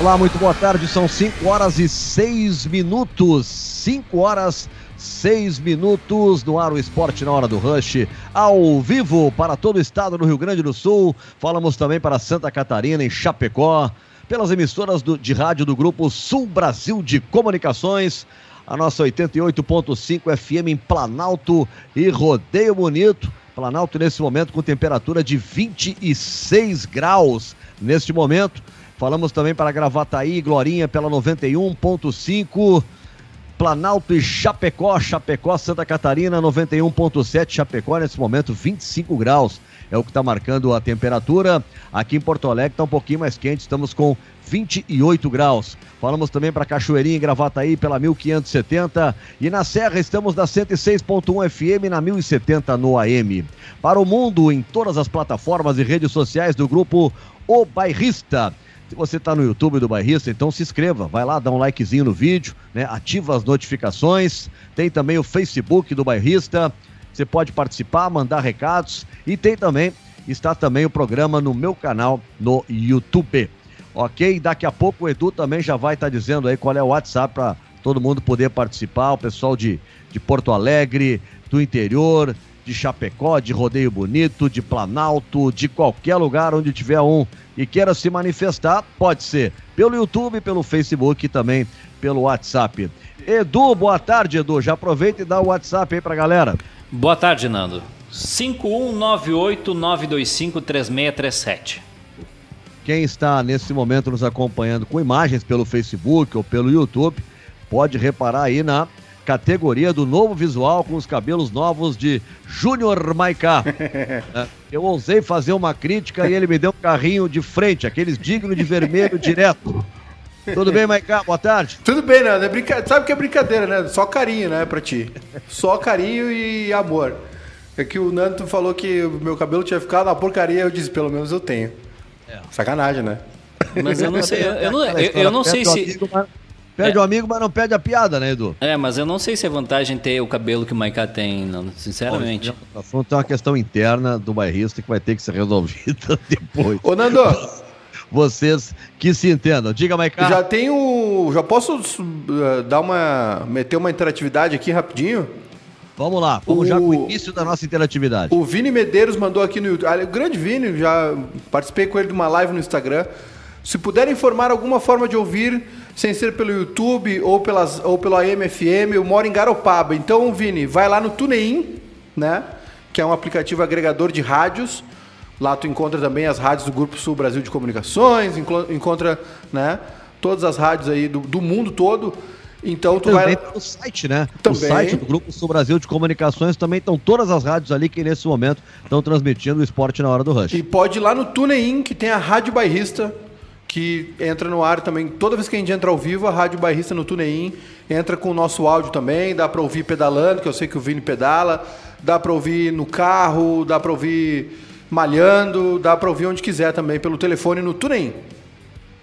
Olá, muito boa tarde. São 5 horas e 6 minutos. 5 horas 6 minutos no ar o esporte na hora do rush, ao vivo para todo o estado do Rio Grande do Sul. Falamos também para Santa Catarina, em Chapecó, pelas emissoras do, de rádio do Grupo Sul Brasil de Comunicações. A nossa 88.5 FM em Planalto e Rodeio Bonito. Planalto nesse momento com temperatura de 26 graus neste momento. Falamos também para Gravataí Glorinha pela 91.5. Planalto e Chapecó, Chapecó, Santa Catarina, 91.7, Chapecó, nesse momento 25 graus. É o que está marcando a temperatura. Aqui em Porto Alegre está um pouquinho mais quente, estamos com 28 graus. Falamos também para Cachoeirinha e Gravataí pela 1570. E na Serra estamos na 106.1 FM na 1070 no AM. Para o mundo, em todas as plataformas e redes sociais do grupo O Bairrista. Se você está no YouTube do Bairrista, então se inscreva, vai lá, dá um likezinho no vídeo, né? ativa as notificações. Tem também o Facebook do Bairrista, você pode participar, mandar recados e tem também, está também o programa no meu canal no YouTube. Ok? Daqui a pouco o Edu também já vai estar tá dizendo aí qual é o WhatsApp para todo mundo poder participar, o pessoal de, de Porto Alegre, do interior, de Chapecó, de Rodeio Bonito, de Planalto, de qualquer lugar onde tiver um e queira se manifestar, pode ser pelo YouTube, pelo Facebook e também pelo WhatsApp. Edu, boa tarde, Edu. Já aproveita e dá o WhatsApp aí pra galera. Boa tarde, Nando. 51989253637. Quem está nesse momento nos acompanhando com imagens pelo Facebook ou pelo YouTube, pode reparar aí na categoria do novo visual com os cabelos novos de Júnior Maiká. É, eu ousei fazer uma crítica e ele me deu um carrinho de frente, aqueles dignos de vermelho direto. Tudo bem, Maiká? Boa tarde. Tudo bem, né? É brinca... Sabe que é brincadeira, né? Só carinho, né, pra ti. Só carinho e amor. É que o Nando falou que o meu cabelo tinha ficado uma porcaria, eu disse, pelo menos eu tenho. É. Sacanagem, né? Mas eu não sei, eu, eu não, eu, eu não sei se. Perde é. o amigo, mas não perde a piada, né, Edu? É, mas eu não sei se é vantagem ter o cabelo que o Maiká tem, não, sinceramente. O assunto é uma questão interna do bairrista que vai ter que ser resolvida depois. Ô, Nando! Vocês que se entendam. Diga, Maiká. Já tenho. Já posso uh, dar uma. meter uma interatividade aqui rapidinho? Vamos lá, vamos o, já com o início da nossa interatividade. O Vini Medeiros mandou aqui no YouTube. O grande Vini, já participei com ele de uma live no Instagram. Se puder informar alguma forma de ouvir sem ser pelo YouTube ou, pelas, ou pelo AMFM, eu moro em Garopaba. Então, Vini, vai lá no TuneIn, né? Que é um aplicativo agregador de rádios. Lá tu encontra também as rádios do Grupo Sul Brasil de Comunicações, encontra né, todas as rádios aí do, do mundo todo. Então tu também vai. o site, né? Também. O site do Grupo Sul Brasil de Comunicações também estão todas as rádios ali que nesse momento estão transmitindo o esporte na hora do rush. E pode ir lá no TuneIn, que tem a Rádio Bairrista, que entra no ar também. Toda vez que a gente entra ao vivo, a Rádio Bairrista no TuneIn entra com o nosso áudio também. Dá para ouvir pedalando, que eu sei que o Vini pedala. Dá para ouvir no carro, dá para ouvir malhando, dá para ouvir onde quiser também pelo telefone no TuneIn.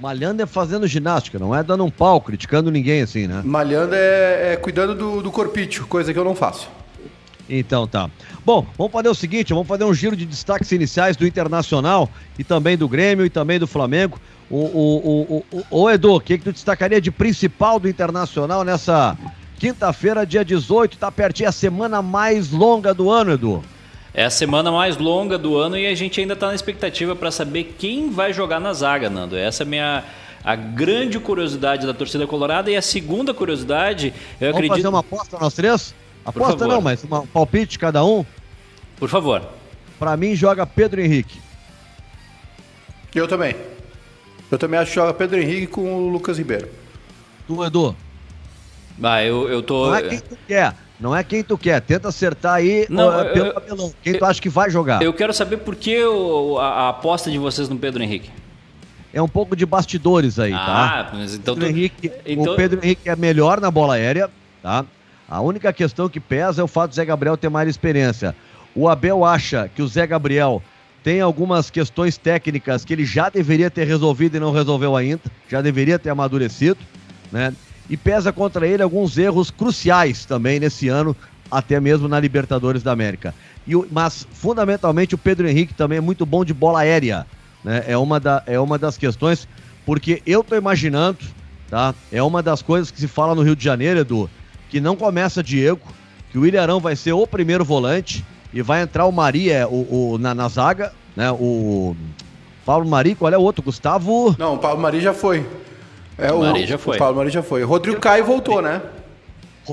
Malhando é fazendo ginástica, não é dando um pau, criticando ninguém assim, né? Malhando é, é cuidando do, do corpício, coisa que eu não faço. Então tá. Bom, vamos fazer o seguinte, vamos fazer um giro de destaques iniciais do Internacional e também do Grêmio e também do Flamengo. O, o, o, o, o Edu, o que, que tu destacaria de principal do Internacional nessa quinta-feira, dia 18? Tá pertinho a semana mais longa do ano, Edu. É a semana mais longa do ano e a gente ainda está na expectativa para saber quem vai jogar na zaga, Nando. Essa é a minha a grande curiosidade da torcida colorada e a segunda curiosidade, eu Vamos acredito. fazer uma aposta nós três? Aposta não, mas um palpite cada um? Por favor. Para mim joga Pedro Henrique. Eu também. Eu também acho que joga Pedro Henrique com o Lucas Ribeiro. Tu, Edu? Ah, eu, eu tô. Não é quem tu quer. Não é quem tu quer. Tenta acertar aí não, uh, pelo cabelão. Quem eu, tu acha que vai jogar? Eu quero saber por que o, a, a, aposta de vocês no Pedro Henrique. É um pouco de bastidores aí, tá? ah, Mas então Pedro tu... Henrique, então... O Pedro Henrique é melhor na bola aérea, tá? A única questão que pesa é o fato do Zé Gabriel ter mais experiência. O Abel acha que o Zé Gabriel tem algumas questões técnicas que ele já deveria ter resolvido e não resolveu ainda, já deveria ter amadurecido, né? E pesa contra ele alguns erros cruciais também nesse ano, até mesmo na Libertadores da América. E mas, fundamentalmente, o Pedro Henrique também é muito bom de bola aérea. Né? É, uma da, é uma das questões. porque eu tô imaginando, tá? É uma das coisas que se fala no Rio de Janeiro, Edu, que não começa Diego, que o Ilharão vai ser o primeiro volante e vai entrar o Maria o, o na, na, zaga, né? O Paulo Mari, qual é o outro? Gustavo. Não, o Paulo Mari já foi. É o, Mari já foi. O Paulo Mari já foi. Rodrigo Caio voltou, né?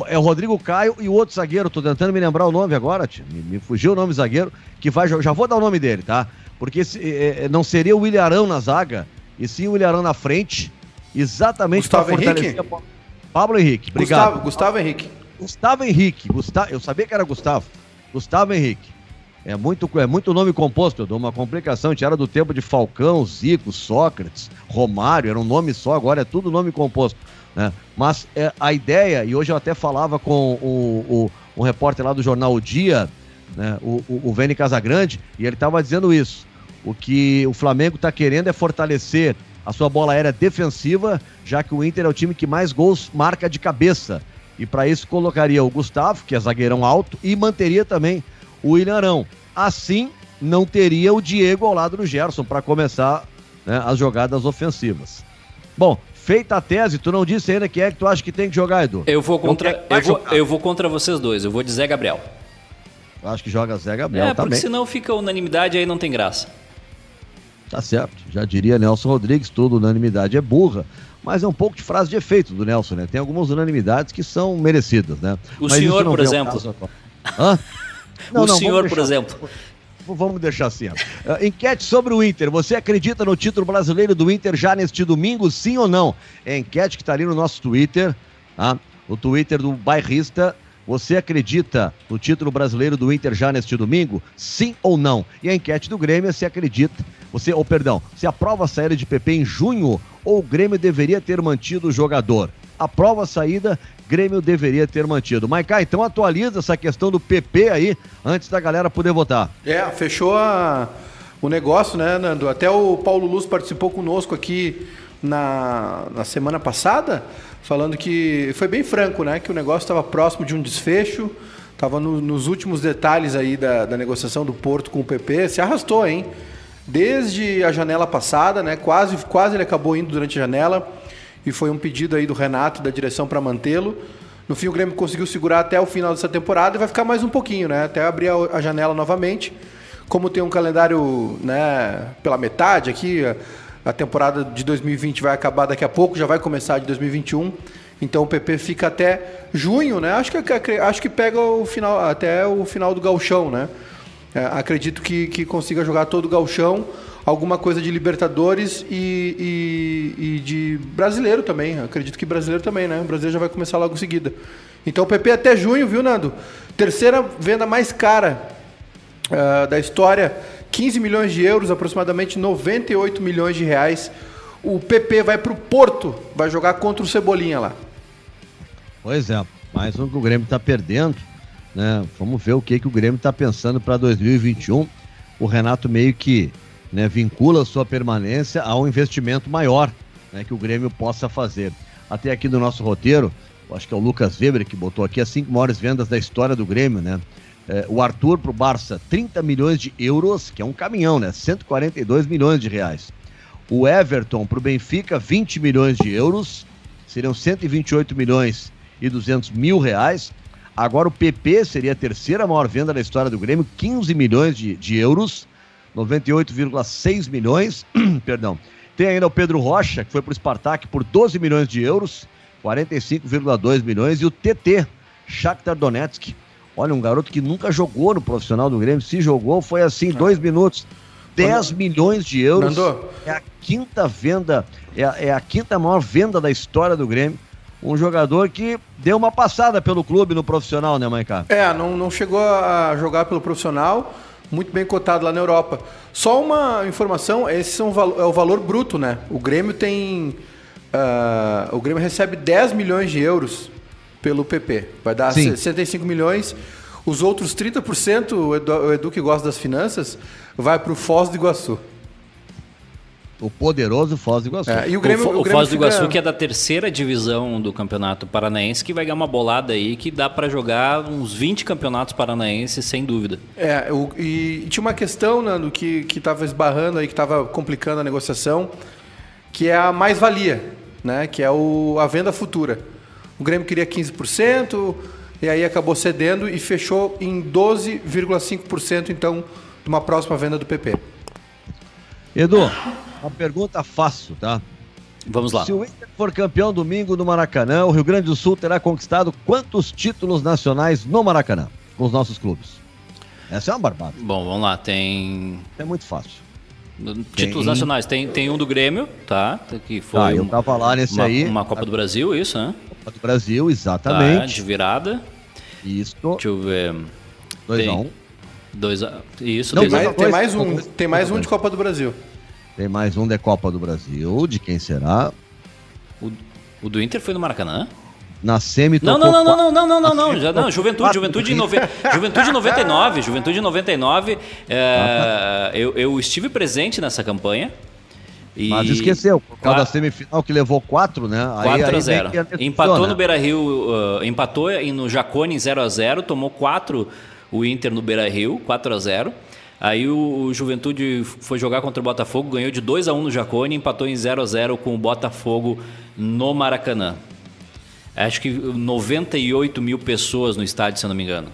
É o Rodrigo Caio e o outro zagueiro, tô tentando me lembrar o nome agora, tio. Me, me fugiu o nome do zagueiro, que vai Já vou dar o nome dele, tá? Porque esse, é, é não seria o Ilharão na zaga, e sim o Ilharão na frente, exatamente para fortalecer Henrique? a... Pablo Henrique, obrigado. Gustavo, Gustavo Henrique. Gustavo Henrique, Gustavo, eu sabia que era Gustavo. Gustavo Henrique. É muito, é muito nome composto, eu dou uma complicação. A gente era do tempo de Falcão, Zico, Sócrates, Romário, era um nome só, agora é tudo nome composto. Né? Mas é, a ideia, e hoje eu até falava com o, o, um repórter lá do jornal O Dia, né? o, o, o Vene Casagrande, e ele estava dizendo isso. O que o Flamengo está querendo é fortalecer a sua bola aérea defensiva, já que o Inter é o time que mais gols marca de cabeça. E para isso colocaria o Gustavo, que é zagueirão alto, e manteria também o William Assim, não teria o Diego ao lado do Gerson para começar né, as jogadas ofensivas. Bom, feita a tese, tu não disse ainda quem é que tu acha que tem que jogar, Edu? Eu vou contra, é eu vou, eu vou contra vocês dois, eu vou de Zé Gabriel. Eu acho que joga Zé Gabriel é, também. porque senão fica unanimidade aí não tem graça. Tá certo, já diria Nelson Rodrigues, toda unanimidade é burra, mas é um pouco de frase de efeito do Nelson, né? Tem algumas unanimidades que são merecidas, né? O mas senhor, por exemplo. Hã? Não, o não, senhor, por exemplo. Vamos deixar assim. Uh, enquete sobre o Inter. Você acredita no título brasileiro do Inter já neste domingo, sim ou não? É a enquete que está ali no nosso Twitter, tá? o Twitter do bairrista. Você acredita no título brasileiro do Inter já neste domingo? Sim ou não? E a enquete do Grêmio é se acredita. Você, ou oh, perdão, se a saída de PP em junho ou o Grêmio deveria ter mantido o jogador? A saída Grêmio deveria ter mantido. Maicá, então atualiza essa questão do PP aí, antes da galera poder votar. É, fechou a, o negócio, né, Nando? Até o Paulo Luz participou conosco aqui na, na semana passada, falando que foi bem franco, né? Que o negócio estava próximo de um desfecho, estava no, nos últimos detalhes aí da, da negociação do Porto com o PP, se arrastou, hein? Desde a janela passada, né? Quase, quase ele acabou indo durante a janela e foi um pedido aí do Renato da direção para mantê-lo. No fim, o Grêmio conseguiu segurar até o final dessa temporada e vai ficar mais um pouquinho, né? Até abrir a, janela novamente. Como tem um calendário né, pela metade aqui, a temporada de 2020 vai acabar daqui a pouco, já vai começar de 2021. Então o PP fica até junho, né? Acho que, acho que pega o final, até o final do galchão, né? É, acredito que, que consiga jogar todo o galchão alguma coisa de Libertadores e, e, e, de brasileiro também. Acredito que brasileiro também, né? O brasileiro já vai começar logo em seguida. Então o PP até junho, viu, Nando? Terceira venda mais cara uh, da história, 15 milhões de euros, aproximadamente 98 milhões de reais. O PP vai para o Porto, vai jogar contra o Cebolinha lá. Pois é, mais um que o Grêmio está perdendo. Né? Vamos ver o que, que o Grêmio está pensando para 2021. O Renato meio que né, vincula sua permanência a um investimento maior né, que o Grêmio possa fazer. Até aqui no nosso roteiro, acho que é o Lucas Weber que botou aqui as cinco maiores vendas da história do Grêmio, né? É, o Arthur para o Barça, 30 milhões de euros, que é um caminhão, né? 142 milhões de reais. O Everton para o Benfica, 20 milhões de euros, seriam 128 milhões e 200 mil reais. Agora o PP seria a terceira maior venda da história do Grêmio, 15 milhões de, de euros. 98,6 milhões. Perdão. Tem ainda o Pedro Rocha, que foi para o Spartak por 12 milhões de euros, 45,2 milhões. E o TT, Shakhtar Donetsk. Olha, um garoto que nunca jogou no profissional do Grêmio. Se jogou, foi assim, ah. dois minutos. 10 milhões de euros. Nando. É a quinta venda, é a, é a quinta maior venda da história do Grêmio um jogador que deu uma passada pelo clube no profissional, né, Maicá? É, não, não chegou a jogar pelo profissional, muito bem cotado lá na Europa. Só uma informação, esse são, é o valor bruto, né? O Grêmio tem. Uh, o Grêmio recebe 10 milhões de euros pelo PP. Vai dar Sim. 65 milhões. Os outros 30%, o Edu, o Edu que gosta das finanças, vai para o Foz do Iguaçu. O poderoso Foz do Iguaçu. É, e o, Grêmio, o, o, o Foz do Iguaçu, fica... que é da terceira divisão do Campeonato Paranaense, que vai ganhar uma bolada aí que dá para jogar uns 20 campeonatos paranaenses, sem dúvida. É, o, e tinha uma questão, Nando, que estava esbarrando aí, que estava complicando a negociação, que é a mais-valia, né? Que é o, a venda futura. O Grêmio queria 15%, e aí acabou cedendo e fechou em 12,5%, então, de uma próxima venda do PP. Edu, uma pergunta fácil, tá? Vamos lá. Se o Inter for campeão domingo no Maracanã, o Rio Grande do Sul terá conquistado quantos títulos nacionais no Maracanã com os nossos clubes? Essa é uma barbada. Bom, vamos lá. Tem. É muito fácil. Títulos Tem. nacionais. Tem, tem um do Grêmio, tá? Que foi Tá, eu um- tava lá nesse uma, aí. uma Copa do Brasil, isso, né? Copa do Brasil, Tá, exatamente. de virada. Isso. Deixa eu ver. 2 tem- a 1 um. Dois a... Isso, Não, dois a- Tem mais, tem dois, mais um, tem mais um de Copa do Brasil. Tem mais um de Copa do Brasil. De quem será? o, o do Inter foi no Maracanã? Na semi Não, não, não, não, não, não, não, não, já, não, Juventude, Juventude nove... Juventude em 99, Juventude em 99, é, eu, eu estive presente nessa campanha. E Mas esqueceu, por causa da semifinal que levou 4, né? 4 a 0 meio que Empatou no Beira-Rio, uh, empatou em- no Jacone em 0 a 0 tomou 4 o Inter no Beira-Rio, 4 a 0 Aí o, o Juventude foi jogar contra o Botafogo, ganhou de 2 a 1 no Jacone e empatou em 0 a 0 com o Botafogo no Maracanã. Acho que 98 mil pessoas no estádio, se eu não me engano.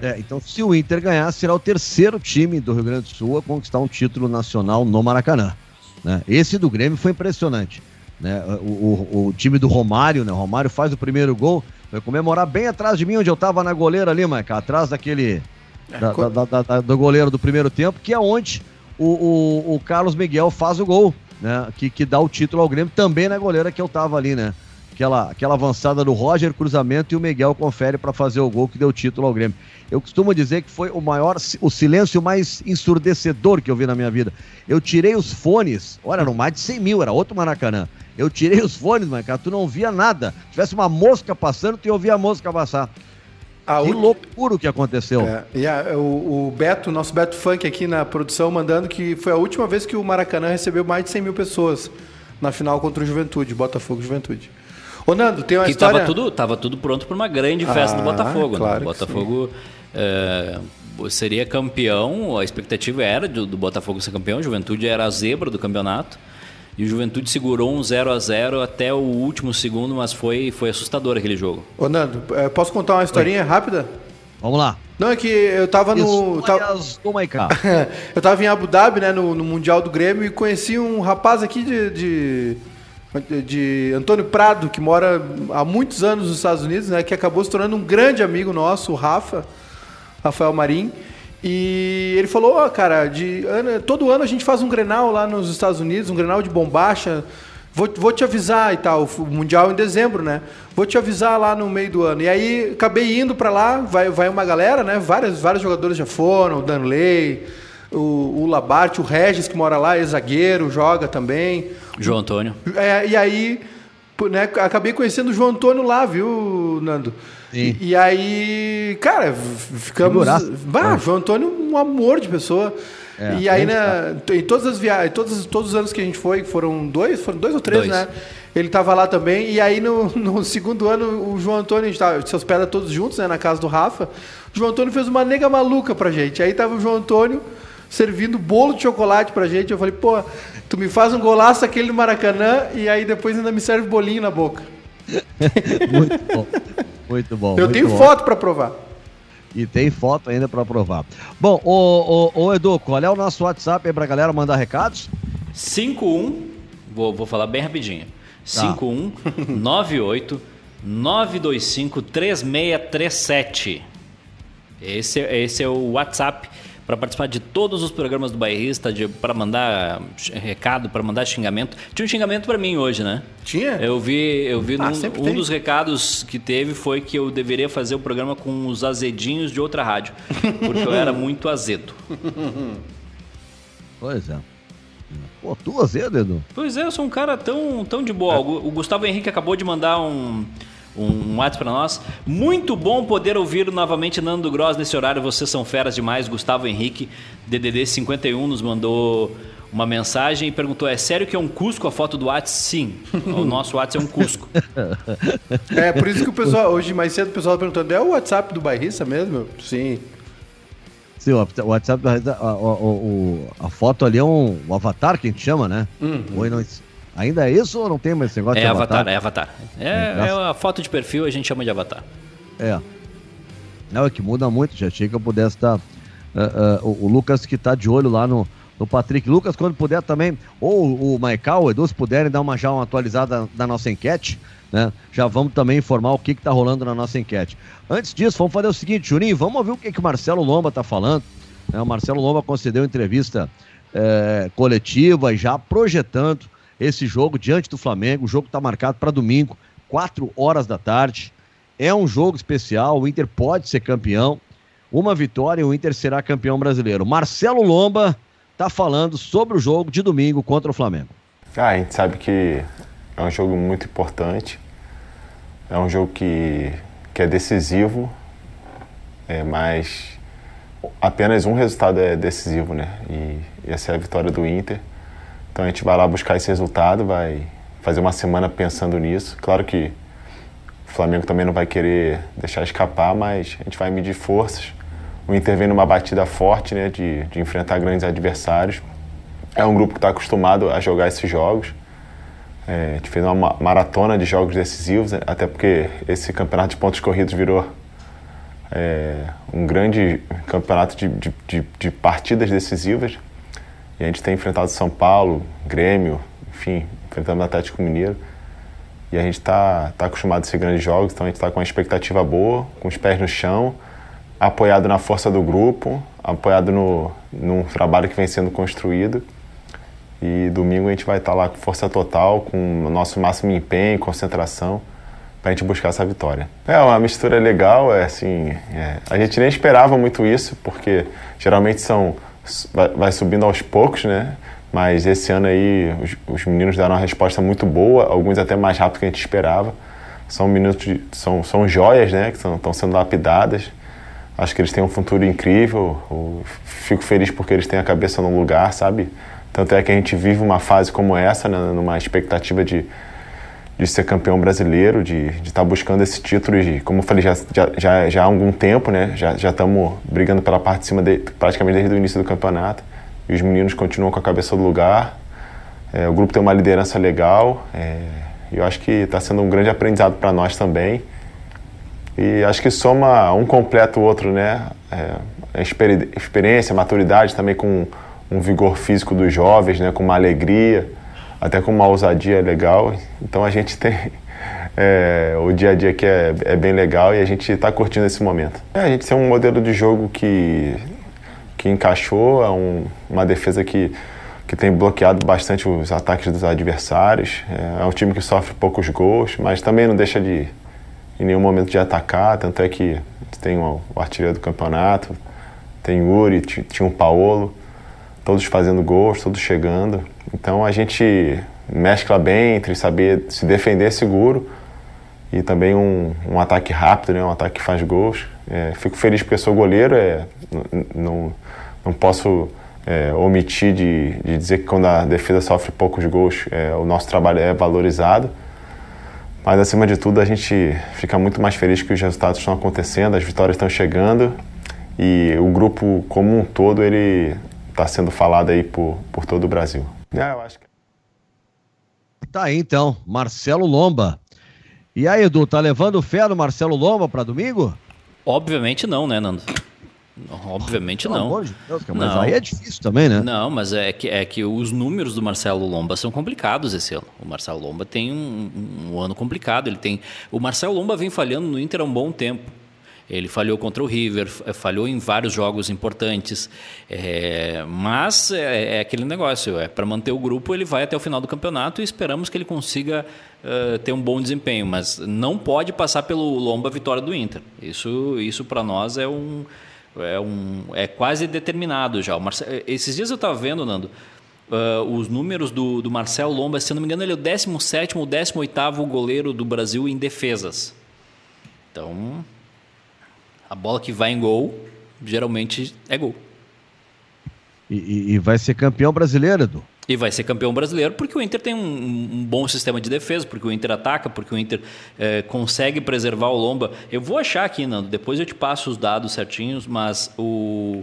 É, então, se o Inter ganhar, será o terceiro time do Rio Grande do Sul a conquistar um título nacional no Maracanã. né? Esse do Grêmio foi impressionante. Né? O, o- o time do Romário, né? O Romário faz o primeiro gol, vai comemorar bem atrás de mim, onde eu tava na goleira ali, Maica, atrás daquele. Co- da- da- da- do goleiro do primeiro tempo, que é onde o, o- o Carlos Miguel faz o gol, né? Que, que dá o título ao Grêmio, também na goleira que eu tava ali, né? Aquela, aquela avançada do Roger, cruzamento, e o Miguel confere para fazer o gol que deu o título ao Grêmio. Eu costumo dizer que foi o maior, o silêncio mais ensurdecedor que eu vi na minha vida. Eu tirei os fones, olha, eram mais de 100 mil, era outro Maracanã. Eu tirei os fones, mas cara, tu não via nada. Se tivesse uma mosca passando, tu ia ouvir a mosca passar. A Que loucura o que aconteceu. É, e a- o, o Beto, nosso Beto Funk aqui na produção, mandando que foi a última vez que o Maracanã recebeu mais de 100 mil pessoas na final contra o Juventude, Botafogo e Juventude. Ô Nando, tem uma Que história... tava tudo, tava tudo pronto para uma grande festa do Ah, Botafogo. né? claro O que Botafogo é, seria campeão, a expectativa era do, do Botafogo ser campeão, a Juventude era a zebra do campeonato. E o Juventude segurou um 0 a 0 até o último segundo, mas foi, foi assustador aquele jogo. Ô Nando, eh, posso contar uma historinha rápida? Vamos lá. Não, é que eu tava no... tava- eu tava em Abu Dhabi, né, no, no Mundial do Grêmio, e conheci um rapaz aqui de, de, de Antônio Prado, que mora há muitos anos nos Estados Unidos, né, que acabou se tornando um grande amigo nosso, o Rafa, Rafael Marim. E ele falou, ó, cara, de ano- todo ano a gente faz um Grenal lá nos Estados Unidos, um Grenal de bombacha. Vou, vou te avisar e tal, o Mundial em dezembro, né? Vou te avisar lá no meio do ano. E aí acabei indo pra lá, vai, vai uma galera, né? Vários, vários jogadores já foram, o Danley, o, o Labarte, o Regis que mora lá, é zagueiro, joga também. João Antônio. É, e aí, né, acabei conhecendo o João Antônio lá, viu, Nando? Sim. E, aí, cara, ficamos. Bah, João Antônio, um amor de pessoa. É, e aí, né, em todas as viagens, todos, todos os anos que a gente foi, foram dois, foram dois ou três, Dois. né? Ele tava lá também. E aí, no, no segundo ano, o João Antônio, a gente tava, se hospeda todos juntos, né, na casa do Rafa. O João Antônio fez uma nega maluca pra gente. Aí tava o João Antônio servindo bolo de chocolate pra gente. Eu falei, pô, tu me faz um golaço aquele no Maracanã e aí depois ainda me serve bolinho na boca. Muito bom. Muito bom. Eu muito tenho bom. foto pra provar. E tem foto ainda pra provar. Bom, ô, ô, ô Edu, qual é o nosso WhatsApp aí pra galera mandar recados? 51, vou, vou falar bem rapidinho. Tá. 51 98 925 3637. Esse, é- esse é o WhatsApp para participar de todos os programas do Bairrista, para mandar recado, para mandar xingamento. Tinha um xingamento para mim hoje, né? Tinha? Eu vi, eu vi Ah, num- um tem. dos recados que teve foi que eu deveria fazer o programa com os azedinhos de outra rádio, porque eu era muito azedo. Pois é. Pô, tu azedo, Edu? Pois é, eu sou um cara tão, tão de boa. Gu- O Gustavo Henrique acabou de mandar um, um WhatsApp para nós. Muito bom poder ouvir novamente Nando Gross nesse horário. Vocês são feras demais. Gustavo Henrique, DDD 51, nos mandou uma mensagem e perguntou: é sério que é um Cusco a foto do WhatsApp? Sim, o nosso WhatsApp é um Cusco. É, por isso que o pessoal, hoje mais cedo o pessoal tá perguntando, é o WhatsApp do bairrista mesmo? Sim. Sim, o WhatsApp, a, a, a- a foto ali é um o avatar que a gente chama, né? Oi, não, Ainda é isso ou não tem mais esse negócio é de avatar? avatar? É avatar, é É, é a foto de perfil, a gente chama de avatar. É. Não, é que muda muito, já achei que eu pudesse estar... Uh, uh, o, o, Lucas que está de olho lá no, no Patrick. Lucas, quando puder também, ou o Maical, o Edu, se puderem dar uma, já uma atualizada da nossa enquete, né? Já vamos também informar o que está rolando na nossa enquete. Antes disso, vamos fazer o seguinte, Juninho, vamos ouvir o que, que o Marcelo Lomba está falando. Né? O Marcelo Lomba concedeu entrevista é, coletiva e já projetando esse jogo diante do Flamengo. O jogo está marcado para domingo, 4 horas da tarde. É um jogo especial, o Inter pode ser campeão. Uma vitória e o Inter será campeão brasileiro. Marcelo Lomba está falando sobre o jogo de domingo contra o Flamengo. Ah, a gente sabe que é um jogo muito importante. É um jogo que, que é decisivo, é, mas apenas um resultado é decisivo, né? E, e essa é a vitória do Inter. Então a gente vai lá buscar esse resultado, vai fazer uma semana pensando nisso. Claro que o Flamengo também não vai querer deixar escapar, mas a gente vai medir forças. O Inter vem numa batida forte, né, de, de enfrentar grandes adversários. É um grupo que está acostumado a jogar esses jogos. É, a gente fez uma maratona de jogos decisivos, né? até porque esse campeonato de pontos corridos virou é, um grande campeonato de, de, de, de, partidas decisivas. E a gente tem enfrentado São Paulo, Grêmio, enfim, enfrentando o Atlético Mineiro. E a gente está tá acostumado a esses grandes jogos, então a gente está com uma expectativa boa, com os pés no chão, apoiado na força do grupo, apoiado no, num trabalho que vem sendo construído. E domingo a gente vai estar lá com força total, com o nosso máximo empenho, concentração, para a gente buscar essa vitória. É uma mistura legal, é assim, é, a gente nem esperava muito isso, porque geralmente são vai, vai subindo aos poucos, né? Mas esse ano aí os, os, meninos deram uma resposta muito boa, alguns até mais rápido que a gente esperava. São minutos, de, são, são joias, né? Que estão sendo lapidadas. Acho que eles têm um futuro incrível. Eu fico feliz porque eles têm a cabeça no lugar, sabe? Tanto é que a gente vive uma fase como essa, né, numa expectativa de, de ser campeão brasileiro, de estar tá buscando esse título. E, como eu falei, já, já, já há algum tempo, né? Já estamos brigando pela parte de cima de, praticamente desde o início do campeonato. E os meninos continuam com a cabeça no lugar. É, o grupo tem uma liderança legal. É, e eu acho que está sendo um grande aprendizado para nós também. E acho que soma um completo o outro, né? É, a experiência, a maturidade também com um vigor físico dos jovens, né, com uma alegria, até com uma ousadia legal. Então a gente tem é, o dia a dia aqui é, é bem legal e a gente está curtindo esse momento. É, a gente tem um modelo de jogo que, que encaixou, é um, uma defesa que, que tem bloqueado bastante os ataques dos adversários. É, é um time que sofre poucos gols, mas também não deixa de em nenhum momento de atacar, tanto é que tem o, o artilheiro do campeonato, tem o Uri, tinha o Paolo todos fazendo gols, todos chegando. Então a gente mescla bem entre saber se defender seguro e também um, um ataque rápido, né? um ataque que faz gols. É, fico feliz porque sou goleiro, é, não, não posso é, omitir de, de, dizer que quando a defesa sofre poucos gols, é, o nosso trabalho é valorizado. Mas acima de tudo a gente fica muito mais feliz que os resultados estão acontecendo, as vitórias estão chegando e o grupo como um todo ele está sendo falado aí por, por todo o Brasil. É, eu acho que... Tá aí então, Marcelo Lomba. E aí, Edu, tá levando fé do Marcelo Lomba para domingo? Obviamente não, né, Nando? Obviamente Pelo não. Amor de Deus, mas não. aí é difícil também, né? Não, mas é que, é que os números do Marcelo Lomba são complicados esse ano. O Marcelo Lomba tem um, um ano complicado. Ele tem. O Marcelo Lomba vem falhando no Inter há um bom tempo. Ele falhou contra o River, eh, falhou em vários jogos importantes, é, mas é, é, aquele negócio, é para manter o grupo ele vai até o final do campeonato e esperamos que ele consiga uh, ter um bom desempenho, mas não pode passar pelo lomba a vitória do Inter. Isso, isso para nós é um, é um é quase determinado já. esses dias eu estava vendo, Nando, Uh, os números do, do Lomba, se eu não me engano, ele é o 17 ou 18 goleiro do Brasil em defesas. Então, a bola que vai em gol, geralmente é gol. E, e, vai ser campeão brasileiro, Edu? E vai ser campeão brasileiro porque o Inter tem um, um bom sistema de defesa, porque o Inter ataca, porque o Inter é, consegue preservar o Lomba. Eu vou achar aqui, Nando, depois eu te passo os dados certinhos, mas o,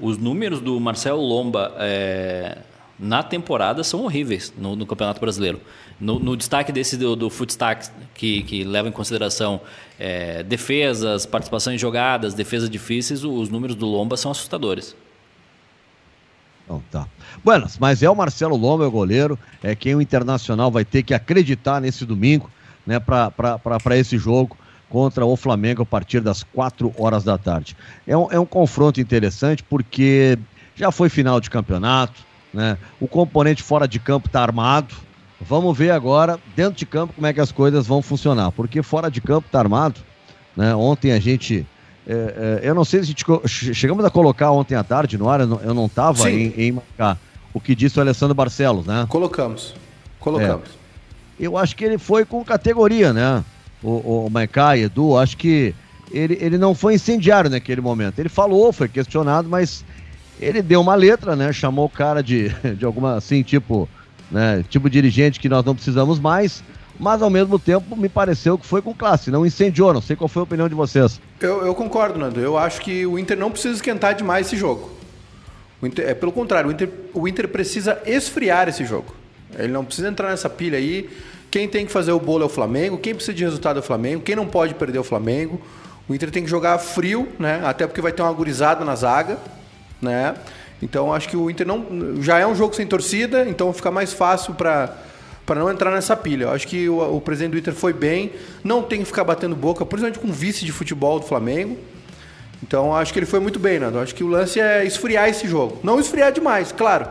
os números do Marcelo Lomba é, na temporada são horríveis no, no Campeonato Brasileiro. No, no, destaque desse do, do Footstack, que, que leva em consideração é, defesas, participação em jogadas, defesas difíceis, os números do Lomba são assustadores. Então tá. Buenas, mas é o Marcelo Lomba, é o goleiro, é quem o Internacional vai ter que acreditar nesse domingo, né, para esse jogo contra o Flamengo a partir das 4 horas da tarde. É um, é um confronto interessante porque já foi final de campeonato, né? O componente fora de campo está armado. Vamos ver agora, dentro de campo, como é que as coisas vão funcionar. Porque fora de campo está armado. Né? Ontem a gente. É, é, eu não sei se a gente. Chegamos a colocar ontem à tarde no ar, eu não estava em, em marcar o que disse o Alessandro Barcelos, né? Colocamos. Colocamos. É. Eu acho que ele foi com categoria, né? O, o Maicá, Edu, acho que ele, ele não foi incendiário naquele momento. Ele falou, foi questionado, mas ele deu uma letra, né? Chamou o cara de, de alguma, assim, tipo, né? Tipo dirigente que nós não precisamos mais. Mas ao mesmo tempo me pareceu que foi com classe, não incendiou. Não sei qual foi a opinião de vocês. Eu, eu concordo, Nando. Eu acho que o Inter não precisa esquentar demais esse jogo. Inter, é pelo contrário, o Inter, o Inter precisa esfriar esse jogo. Ele não precisa entrar nessa pilha aí. Quem tem que fazer o bolo é o Flamengo. Quem precisa de resultado é o Flamengo. Quem não pode perder é o Flamengo. O Inter tem que jogar frio, né? Até porque vai ter uma gurizada na zaga né? Então acho que o Inter não já é um jogo sem torcida, então fica mais fácil para para não entrar nessa pilha. Eu acho que o, o, presidente do Inter foi bem, não tem que ficar batendo boca, principalmente com o vice de futebol do Flamengo. Então acho que ele foi muito bem, Nando. Acho que o lance é esfriar esse jogo. Não esfriar demais, claro.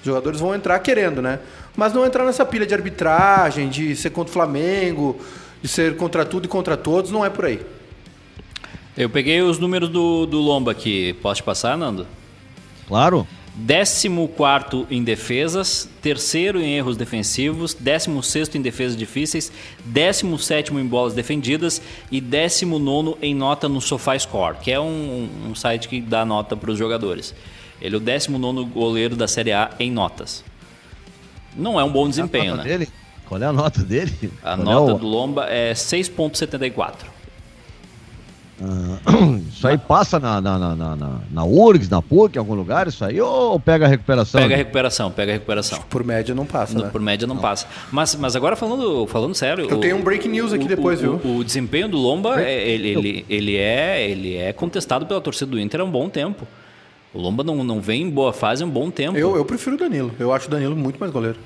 Os jogadores vão entrar querendo, né? Mas não entrar nessa pilha de arbitragem, de ser contra o Flamengo, de ser contra tudo e contra todos, não é por aí. Eu peguei os números do, do Lomba aqui. Posso te passar, Nando? Claro. 14 em defesas, terceiro em erros defensivos, 16 em defesas difíceis, 17 em bolas defendidas e 19 em nota no SofaScore, que é um, um site que dá nota para os jogadores. Ele é o 19 goleiro da Série A em notas. Não é um bom desempenho, né? Dele? Qual é a nota dele? A Qual nota é o... do Lomba é 6,74. Isso aí passa na, na, na, na, na URGS, na PUC, em algum lugar, isso aí, ou pega a recuperação? Pega a recuperação, pega a recuperação. Por média não passa, no, né? Por média não, não, passa. Mas, mas agora falando, falando sério... Eu o, tenho um break news aqui o, depois, o, viu? O, desempenho do Lomba, é, ele, ele, ele, é, ele é contestado pela torcida do Inter há um bom tempo. O Lomba não, não vem em boa fase há um bom tempo. Eu, eu prefiro o Danilo. Eu acho o Danilo muito mais goleiro.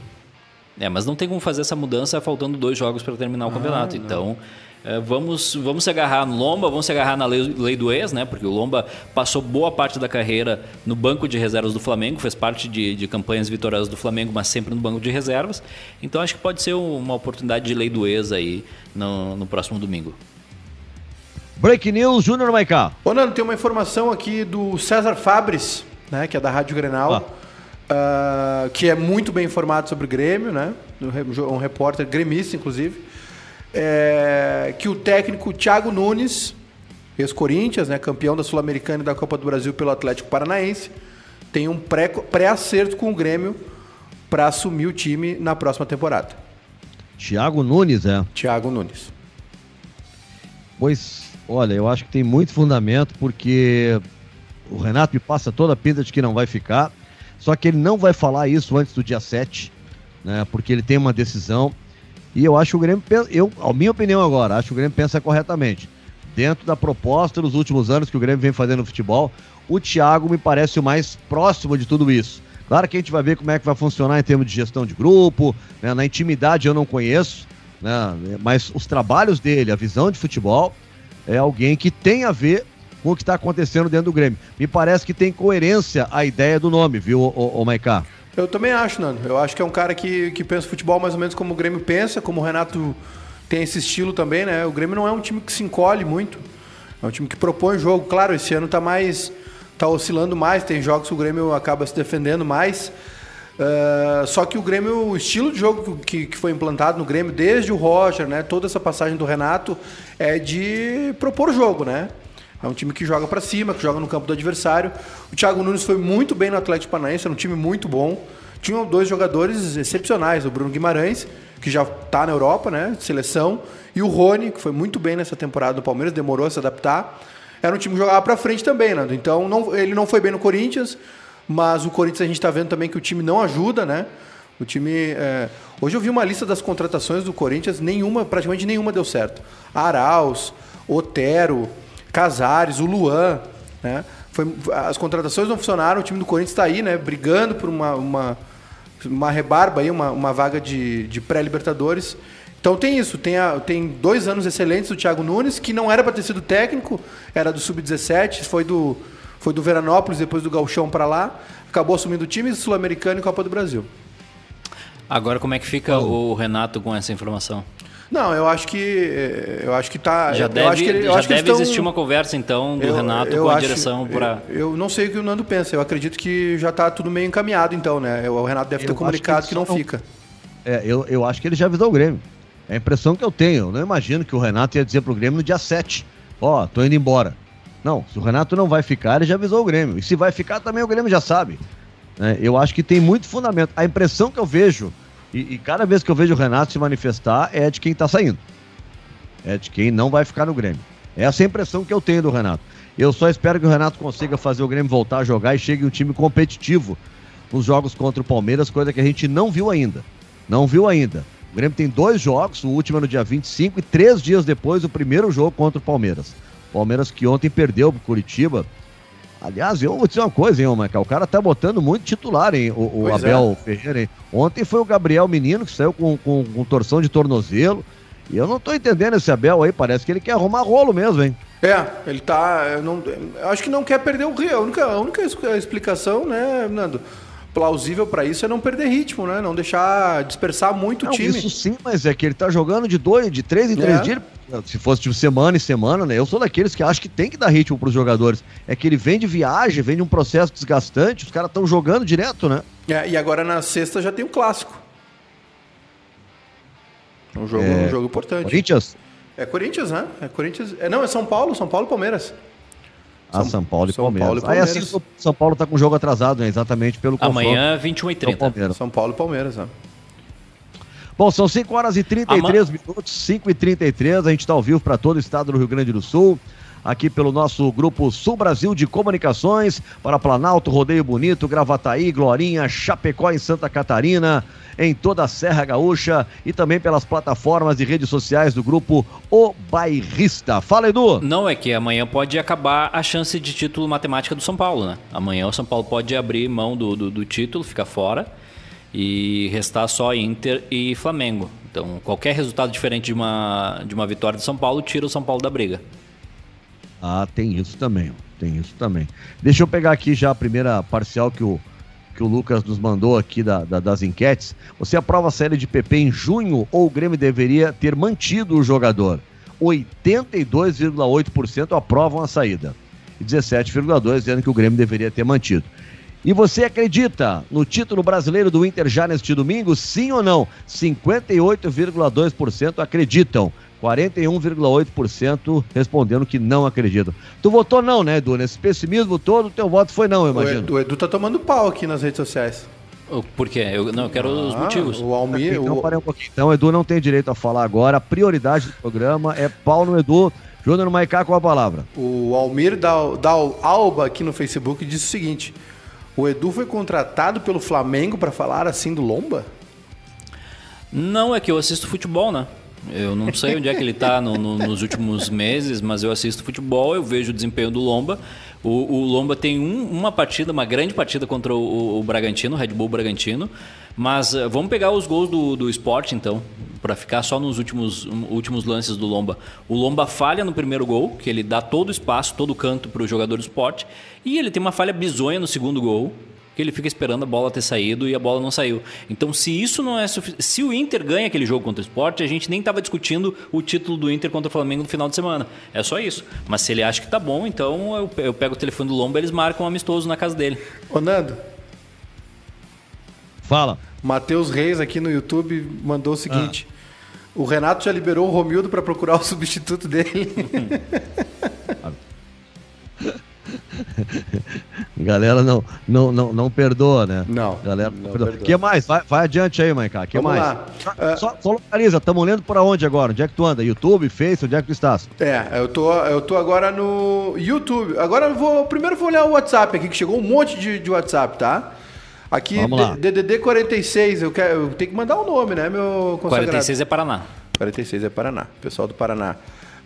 É, mas não tem como fazer essa mudança faltando dois jogos para terminar o ah, campeonato. Não. Então... É, vamos, vamos se agarrar no Lomba, vamos se agarrar na lei, lei, do ex, né? Porque o Lomba passou boa parte da carreira no banco de reservas do Flamengo, fez parte de, de campanhas vitoriosas do Flamengo, mas sempre no banco de reservas. Então acho que pode ser uma oportunidade de lei do ex aí no, no próximo domingo. Break News, Júnior Maicá. Ô, Nando, tem uma informação aqui do César Fabres, né? Que é da Rádio Grenal. Ah. Uh, que é muito bem informado sobre o Grêmio, né? Um repórter gremista, inclusive é, que o técnico Thiago Nunes, ex-Corinthians, né, campeão da Sul-Americana e da Copa do Brasil pelo Atlético Paranaense, tem um pré-acerto com o Grêmio para assumir o time na próxima temporada. Thiago Nunes, é? Thiago Nunes. Pois, olha, eu acho que tem muito fundamento, porque o Renato me passa toda a pinta de que não vai ficar, só que ele não vai falar isso antes do dia 7, né, porque ele tem uma decisão e eu acho que o Grêmio, eu, a minha opinião agora, acho que o Grêmio pensa corretamente. Dentro da proposta dos últimos anos que o Grêmio vem fazendo no futebol, o Thiago me parece o mais próximo de tudo isso. Claro que a gente vai ver como é que vai funcionar em termos de gestão de grupo, né? na intimidade eu não conheço, né? mas os trabalhos dele, a visão de futebol, é alguém que tem a ver com o que está acontecendo dentro do Grêmio. Me parece que tem coerência a ideia do nome, viu, o, o Maicá? Eu também acho, Nando. Eu acho que é um cara que, que pensa futebol mais ou menos como o Grêmio pensa, como o Renato tem esse estilo também, né? O Grêmio não é um time que se encolhe muito. É um time que propõe jogo. Claro, esse ano tá mais. tá oscilando mais, tem jogos que o Grêmio acaba se defendendo mais. Uh, só que o Grêmio, o estilo de jogo que, que foi implantado no Grêmio, desde o Roger, né, toda essa passagem do Renato, é de propor jogo, né? É um time que joga para cima, que joga no campo do adversário. O Thiago Nunes foi muito bem no Atlético Paranaense, era um time muito bom. Tinham dois jogadores excepcionais, o Bruno Guimarães, que já está na Europa, né, de seleção, e o Rony, que foi muito bem nessa temporada do Palmeiras, demorou a se adaptar. Era um time que jogava para frente também, né? Então não, ele não foi bem no Corinthians, mas o Corinthians a gente está vendo também que o time não ajuda, né? O time. é, Hoje eu vi uma lista das contratações do Corinthians, nenhuma, praticamente nenhuma deu certo. Arauz, Otero, Casares, o Luan, né? Foi, as contratações não funcionaram, o time do Corinthians está aí, né? Brigando por uma, uma, uma rebarba aí, uma, uma vaga de, de pré-libertadores. Então tem isso, tem, a- tem dois anos excelentes do Thiago Nunes, que não era para ter sido técnico, era do Sub-17, foi do, foi do Veranópolis, depois do Galchão para lá, acabou assumindo o time Sul-Americano e Copa do Brasil. Agora, como é que fica o Renato com essa informação? Não, eu acho que eh, eu acho que tá. Já eu deve, acho que ele- já acho que deve tão- existir uma conversa, então, do eu- Renato eu com a acho- direção para. Eu, eu não sei o que o Nando pensa. Eu acredito que já está tudo meio encaminhado, então, né? O Renato deve ter comunicado que que, não não- fica. É, eu, eu acho que ele já avisou o Grêmio. É a impressão que eu tenho. Eu não imagino que o Renato ia dizer pro Grêmio no dia 7. Ó, tô indo embora. Não, se o Renato não vai ficar, ele já avisou o Grêmio. E se vai ficar, também o Grêmio já sabe. né? eu acho que tem muito fundamento. A impressão que eu vejo, e, e cada vez que eu vejo o Renato se manifestar, é de quem tá saindo. É de quem não vai ficar no Grêmio. Essa é a impressão que eu tenho do Renato. Eu só espero que o Renato consiga fazer o Grêmio voltar a jogar e chegue um time competitivo nos jogos contra o Palmeiras, coisa que a gente não viu ainda. Não viu ainda. O Grêmio tem dois jogos, o último é no dia 25 e três dias depois o primeiro jogo contra o Palmeiras. Palmeiras que ontem perdeu pro Curitiba. Aliás, eu vou dizer uma coisa, hein, ô Michael? O cara tá botando muito titular, hein? O, o Pois Abel Ferreira, hein? Ontem foi o Gabriel Menino que saiu com, com, com torção de tornozelo. E eu não tô entendendo esse Abel aí, parece que ele quer arrumar rolo mesmo, hein? É, ele tá. eu Não, eu acho que não quer perder o rio. A única, a única explicação, né, Nando? Plausível para isso é não perder ritmo, né? Não deixar dispersar muito Não, o time. Isso sim, mas é que ele tá jogando de dois, de três em três É. dias. Se fosse de semana em semana, né? Eu sou daqueles que acho que tem que dar ritmo pros jogadores. É que ele vem de viagem, vem de um processo desgastante, os caras estão jogando direto, né? É, e agora na sexta já tem um clássico. Um jogo, É, um jogo importante. Corinthians? É Corinthians, né? É Corinthians. É, não, é São Paulo, São Paulo e Palmeiras. Ah, São- São Paulo e São Palmeiras. Paulo e Aí assim, Palmeiras. o São Paulo tá com o jogo atrasado, né? Exatamente pelo confronto Amanhã, 21 e com o 30 Palmeiras. São Paulo e Palmeiras, né? Bom, são 5 horas e 33 minutos, 5 e 33 a gente está ao vivo para todo o estado do Rio Grande do Sul, aqui pelo nosso grupo Sul Brasil de Comunicações, para Planalto, Rodeio Bonito, Gravataí, Glorinha, Chapecó em Santa Catarina, em toda a Serra Gaúcha e também pelas plataformas e redes sociais do grupo O Bairrista. Fala, Edu! Não, é que amanhã pode acabar a chance de título matemática do São Paulo, né? Amanhã o São Paulo pode abrir mão do, do, do título, ficar fora e restar só Inter e Flamengo. Então, qualquer resultado diferente de uma, de uma vitória do São Paulo tira o São Paulo da briga. Ah, tem isso também, tem isso também. Deixa eu pegar aqui já a primeira parcial que o, que o Lucas nos mandou aqui da, da- das enquetes. Você aprova a série de PP em junho ou o Grêmio deveria ter mantido o jogador? 82,8% aprovam a saída e 17,2% dizendo que o Grêmio deveria ter mantido. E você acredita no título brasileiro do Inter já neste domingo? Sim ou não? 58,2% acreditam. 41,8% respondendo que não acreditam. Tu votou não, né, Edu? Nesse pessimismo todo, teu voto foi não, eu O imagino. Edu, o Edu tá tomando pau aqui nas redes sociais. Por quê? Eu, não, eu quero os Ah, motivos. O Almir. Então, o- parei um pouquinho. Então, Edu não tem direito a falar agora. A prioridade do programa é pau no Edu. Júnior Maicá com a palavra. O Almir Dal, Dal Alba aqui no Facebook disse o seguinte: o Edu foi contratado pelo Flamengo para falar assim do Lomba? Não, é que eu assisto futebol, né? Eu não sei onde é que ele tá no- no- nos últimos meses, mas eu assisto futebol, eu vejo o desempenho do Lomba. O, o Lomba tem um- uma partida, uma grande partida contra o, o Bragantino, o Red Bull Bragantino. Mas eh, vamos pegar os gols do, do esporte, então, para ficar só nos últimos, últimos lances do Lomba. O Lomba falha no primeiro gol, que ele dá todo o espaço, todo o canto para o jogador do esporte. E ele tem uma falha bizonha no segundo gol, que ele fica esperando a bola ter saído e a bola não saiu. Então, se isso não é suficiente. Se o Inter ganha aquele jogo contra o esporte, a gente nem estava discutindo o título do Inter contra o Flamengo no final de semana. É só isso. Mas se ele acha que tá bom, então eu, eu pego o telefone do Lomba eles marcam um amistoso na casa dele. Ô Nando, Fala. Matheus Reis aqui no YouTube mandou o seguinte: o Renato já liberou o Romildo para procurar o substituto dele. Galera não, não, não, não perdoa, né? Não. Galera não não perdoa. perdoa. que mais? Vai, vai adiante aí, Maiká. que Vamos mais? lá. Só, É. só, só localiza, estamos lendo por onde agora? Onde é que tu anda? YouTube, Face, onde é que tu estás? É, eu tô, eu tô agora no YouTube. Agora eu vou. Primeiro eu vou olhar o WhatsApp aqui, que chegou um monte de, de WhatsApp, tá? Aqui, Vamos lá. D- DDD 46, eu, quero, eu tenho que mandar o nome, né, meu consagrado? 46 é Paraná. 46 é Paraná, pessoal do Paraná.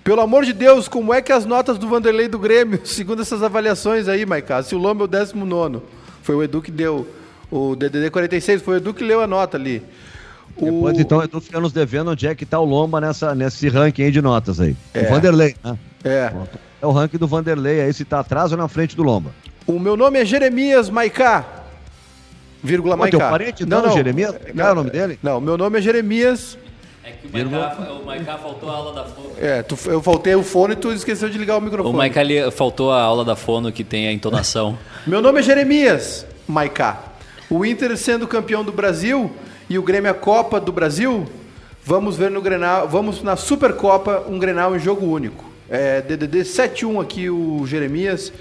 Pelo amor de Deus, como é que as notas do Vanderlei do Grêmio, segundo essas avaliações aí, Maiká? Se o Lomba é o 19, foi o Edu que deu. O DDD 46 foi o Edu que leu a nota ali. O... Depois, então, eu tô ficando nos devendo onde é que tá o Lomba nessa, nesse ranking aí de notas aí. É. O Vanderlei, né? É. É o ranking do Vanderlei aí, se tá atrás ou na frente do Lomba. O meu nome é Jeremias Maiká. Vírgula Pô, teu Maiká. parente, então, Jeremias? Qual é o nome dele? Não, meu nome é Jeremias. É que o Maiká, o Maiká faltou a aula da Fono. É, tu- eu faltei o fone e tu esqueceu de ligar o O microfone. Maiká ali faltou a aula da Fono que tem a entonação. Meu nome é Jeremias Maiká. O Inter sendo campeão do Brasil e o Grêmio a Copa do Brasil, vamos ver no Grenal, vamos na Supercopa um Grenal em jogo único. É DDD 71 aqui o Jeremias.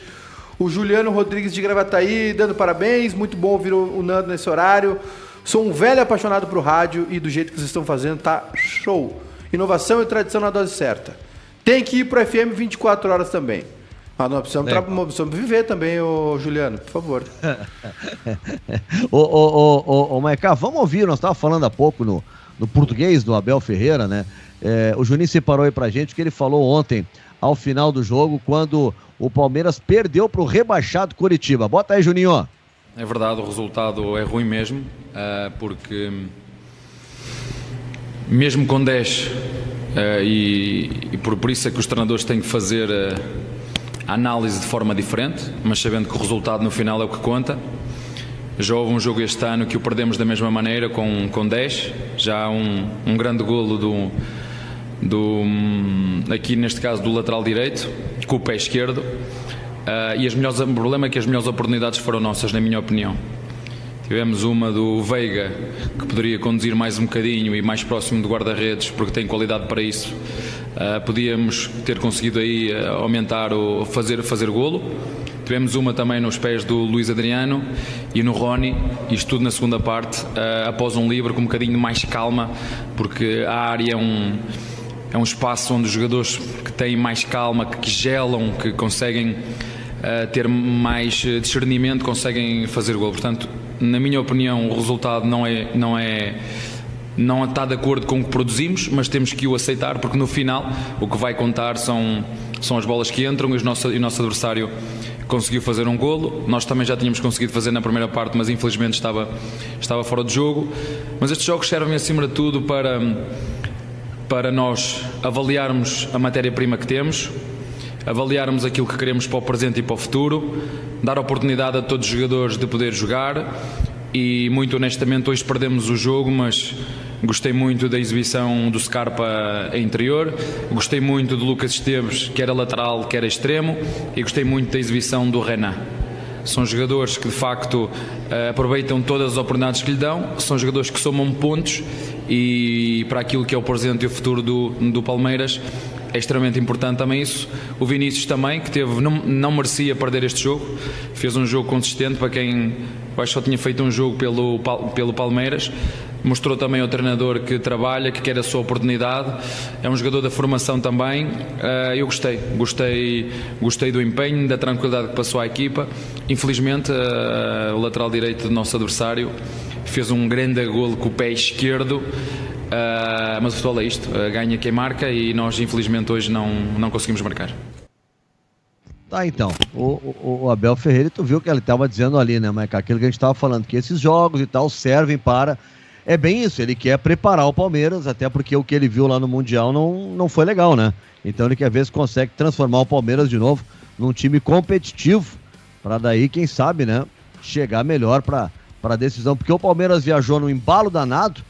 O Juliano Rodrigues de Gravataí dando parabéns, muito bom ouvir o o Nando nesse horário. Sou um velho apaixonado pro rádio e do jeito que vocês estão fazendo tá show. Inovação e tradição na dose certa. Tem que ir pro FM 24 horas também. Ah, nós precisamos, Legal. nós precisamos viver também, ô Juliano, por favor. Ô, ô, ô, ô, Maiká, vamos ouvir, nós estávamos falando há pouco no, no português do Abel Ferreira, né? É, o Juninho separou aí pra gente que ele falou ontem, ao final do jogo, quando o Palmeiras perdeu pro rebaixado Curitiba. Bota aí, Juninho. É verdade, o resultado é ruim mesmo, ah, porque mesmo com 10, ah, e, por, isso é que os treinadores têm que fazer ah, a análise de forma diferente, mas sabendo que o resultado no final é o que conta. Já houve um jogo este ano que o perdemos da mesma maneira, com, com 10, já um, um grande golo do, do, hum, aqui neste caso do lateral direito, com o pé esquerdo. Ah, e as melhores, o problema é que as melhores oportunidades foram nossas, na minha opinião. Tivemos uma do Veiga, que poderia conduzir mais um bocadinho e mais próximo do guarda-redes, porque tem qualidade para isso. Ah, podíamos ter conseguido aí ah, aumentar o fazer fazer golo. Tivemos uma também nos pés do Luís Adriano e no Rony, isto tudo na segunda parte, ah, após um livre com um bocadinho mais calma, porque a área é um é um espaço onde os jogadores que têm mais calma, que gelam, que conseguem uh, ter mais uh, discernimento, conseguem fazer gol. Portanto, na minha opinião, o resultado não é, não é não está de acordo com o que produzimos, mas temos que o aceitar, porque no final o que vai contar são, são as bolas que entram e, os nosso, e o nosso adversário conseguiu fazer um golo. Nós também já tínhamos conseguido fazer na primeira parte, mas infelizmente estava, estava fora de jogo. Mas estes jogos servem acima de tudo para para nós avaliarmos a matéria-prima que temos, avaliarmos aquilo que queremos para o presente e para o futuro, dar oportunidade a todos os jogadores de poder jogar e muito honestamente hoje perdemos o jogo, mas gostei muito da exibição do Scarpa a interior, gostei muito do Lucas Esteves, que era lateral, que era extremo, e gostei muito da exibição do Renan. São jogadores que de facto eh, aproveitam todas as oportunidades que lhe dão, são jogadores que somam pontos e para aquilo que é o presente e o futuro do, do Palmeiras é extremamente importante também isso. O Vinícius também, que teve, não, não merecia perder este jogo, fez um jogo consistente para quem eu acho que só tinha feito um jogo pelo, pelo Palmeiras. Mostrou também ao treinador que trabalha, que quer a sua oportunidade. É um jogador da formação também. Ah, eu gostei, gostei, gostei do empenho, da tranquilidade que passou à equipa. Infelizmente, ah, o lateral direito do nosso adversário fez um grande golo com o pé esquerdo. Ah, mas o futebol é isto, ah, ganha quem marca e nós infelizmente hoje não, não conseguimos marcar. Tá, então. O, o, o Abel Ferreira, tu viu que ele estava dizendo ali, né, Maica? Aquilo que a gente estava falando, que esses jogos e tal servem para. É bem isso, ele quer preparar o Palmeiras, até porque o que ele viu lá no Mundial não, não foi legal, né? Então ele quer ver se consegue transformar o Palmeiras de novo num time competitivo, para daí, quem sabe, né, chegar melhor para a decisão. Porque o Palmeiras viajou no embalo danado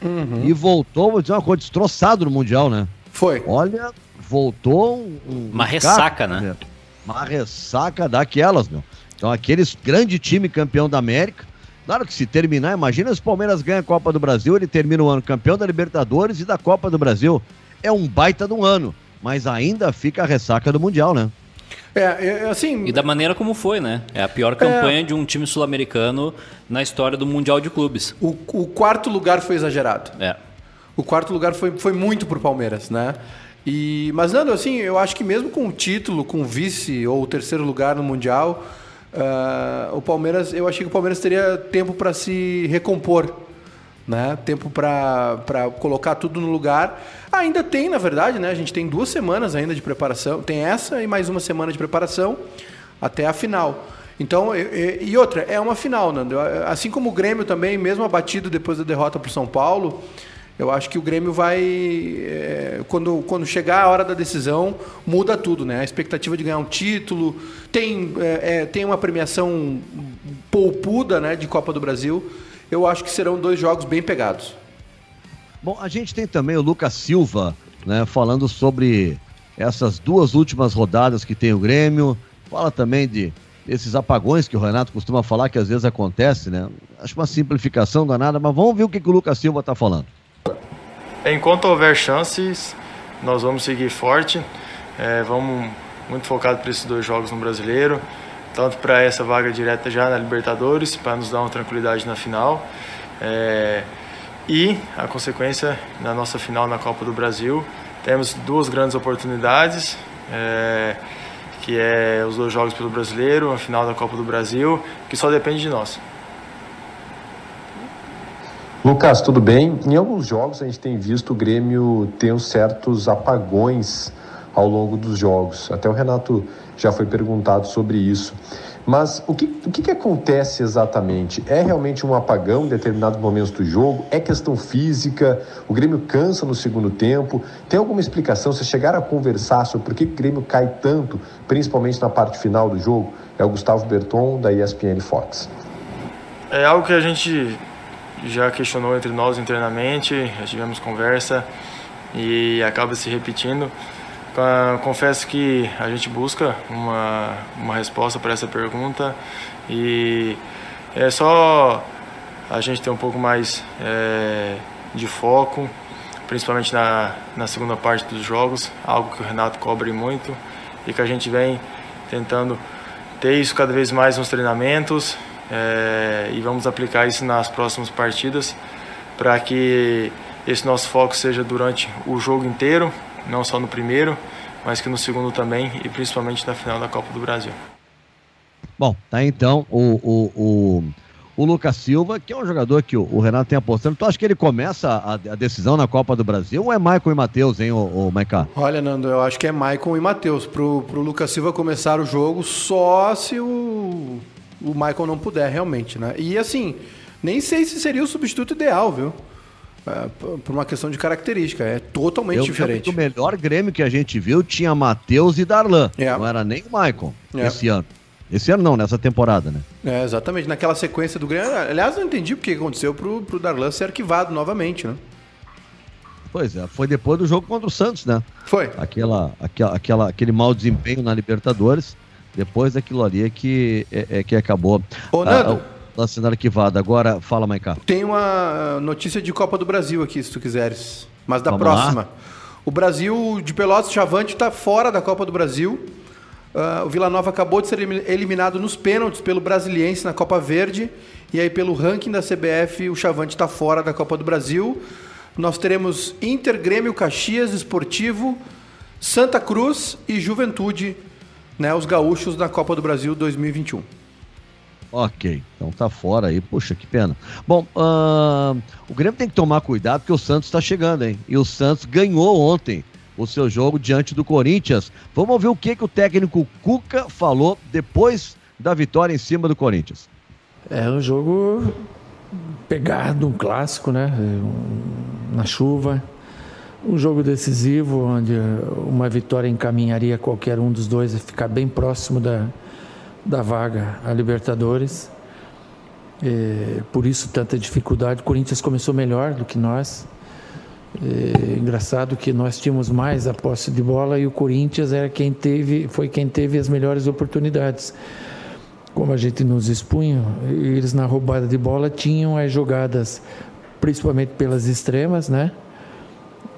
e voltou, vou dizer uma coisa, destroçado no Mundial, né? Foi. Olha, voltou um. um Uma cara, ressaca, né? meu. Uma ressaca daquelas, meu. Então, aqueles grande time campeão da América. Claro que se terminar, imagina se o Palmeiras ganha a Copa do Brasil, ele termina o ano campeão da Libertadores e da Copa do Brasil. É um baita de um ano, mas ainda fica a ressaca do Mundial, né? É, é, assim. E da maneira como foi, né? É a pior campanha é... de um time sul-americano na história do Mundial de Clubes. O, o, quarto lugar foi exagerado. É. O quarto lugar foi, foi muito pro Palmeiras, né? E, mas, Nando, assim, eu acho que mesmo com o título, com o vice ou o terceiro lugar no Mundial, uh, o Palmeiras, eu achei que o Palmeiras teria tempo para se recompor né? Tempo para colocar tudo no lugar. Ainda tem, na verdade, né? A gente tem duas semanas ainda de preparação. Tem essa e mais uma semana de preparação até a final. Então, e, e outra, é uma final, Nando. Assim como o Grêmio também, mesmo abatido depois da derrota para o São Paulo, eu acho que o Grêmio vai. É, quando, quando chegar a hora da decisão, muda tudo, né? A expectativa de ganhar um título, tem, é, tem uma premiação poupuda né, de Copa do Brasil eu acho que serão dois jogos bem pegados. Bom, a gente tem também o Lucas Silva, né, falando sobre essas duas últimas rodadas que tem o Grêmio. Fala também de esses apagões que o Renato costuma falar que às vezes acontece, né? Acho uma simplificação danada, mas vamos ver o que, que o Lucas Silva está falando. Enquanto houver chances, nós vamos seguir forte. É, vamos muito focado para esses dois jogos no Brasileiro tanto para essa vaga direta já na Libertadores, para nos dar uma tranquilidade na final. É, e a consequência na nossa final na Copa do Brasil. Temos duas grandes oportunidades, é, que é os dois jogos pelo Brasileiro, a final da Copa do Brasil, que só depende de nós. Lucas, tudo bem? Em alguns jogos a gente tem visto o Grêmio ter certos apagões ao longo dos jogos. Até o Renato já foi perguntado sobre isso. Mas o que, o que, que acontece exatamente? É realmente um apagão em determinados momentos do jogo? É questão física? O Grêmio cansa no segundo tempo? Tem alguma explicação? Vocês chegaram a conversar sobre por que o Grêmio cai tanto, principalmente na parte final do jogo? É o Gustavo Berton, da ESPN Fox. É algo que a gente já questionou entre nós internamente, já tivemos conversa e acaba se repetindo. Confesso que a gente busca uma, uma resposta para essa pergunta e é só a gente ter um pouco mais é, de foco, principalmente na, na segunda parte dos jogos, algo que o Renato cobre muito e que a gente vem tentando ter isso cada vez mais nos treinamentos é, e vamos aplicar isso nas próximas partidas para que esse nosso foco seja durante o jogo inteiro não só no primeiro, mas que no segundo também e principalmente na final da Copa do Brasil. Bom, tá então o, o, o, o Lucas Silva, que é um jogador que o, o Renato tem apostando. Tu acha que ele começa a, a, decisão na Copa do Brasil ou é Maicon e Matheus, hein, o, o Maiká? Olha, Nando, eu acho que é Maicon e Matheus. Pro, pro Lucas Silva começar o jogo só se o, o Maicon não puder, realmente, né? E assim, nem sei se seria o substituto ideal, viu? É, por uma questão de característica, é totalmente eu diferente. O melhor Grêmio que a gente viu tinha Matheus e Darlan, é. não era nem o Maicon é. esse ano. Esse ano não, nessa temporada, né? É, exatamente. Naquela sequência do Grêmio. Aliás, não entendi o que aconteceu pro, pro Darlan ser arquivado novamente, né? Pois é, foi depois do jogo contra o Santos, né? Foi. Aquela, aquela, aquela, aquele mau desempenho na Libertadores. Depois daquilo ali é que, é, é que acabou. Ô, Nando, ah, Está sendo arquivado. Agora, fala, Maiká. Tem uma notícia de Copa do Brasil aqui, se tu quiseres. Mas da Vamos próxima. Lá. O Brasil de Pelotas Chavante está fora da Copa do Brasil. Uh, o Vila Nova acabou de ser eliminado nos pênaltis pelo Brasiliense na Copa Verde. E aí, pelo ranking da CBF, o Chavante está fora da Copa do Brasil. Nós teremos Inter, Grêmio, Caxias, Esportivo, Santa Cruz e Juventude, né, os gaúchos na Copa do Brasil 2021. Ok, então tá fora aí. Puxa, que pena. Bom, uh, o Grêmio tem que tomar cuidado porque o Santos está chegando, hein? E o Santos ganhou ontem o seu jogo diante do Corinthians. Vamos ouvir o que, que o técnico Cuca falou depois da vitória em cima do Corinthians. É um jogo pegado, um clássico, né? Na chuva. Um jogo decisivo, onde uma vitória encaminharia qualquer um dos dois a ficar bem próximo da, da vaga a Libertadores. É, por isso tanta dificuldade. O Corinthians começou melhor do que nós. É, engraçado que nós tínhamos mais a posse de bola e o Corinthians era quem teve, foi quem teve as melhores oportunidades. Como a gente nos expunha, eles na roubada de bola tinham as jogadas, principalmente pelas extremas, né?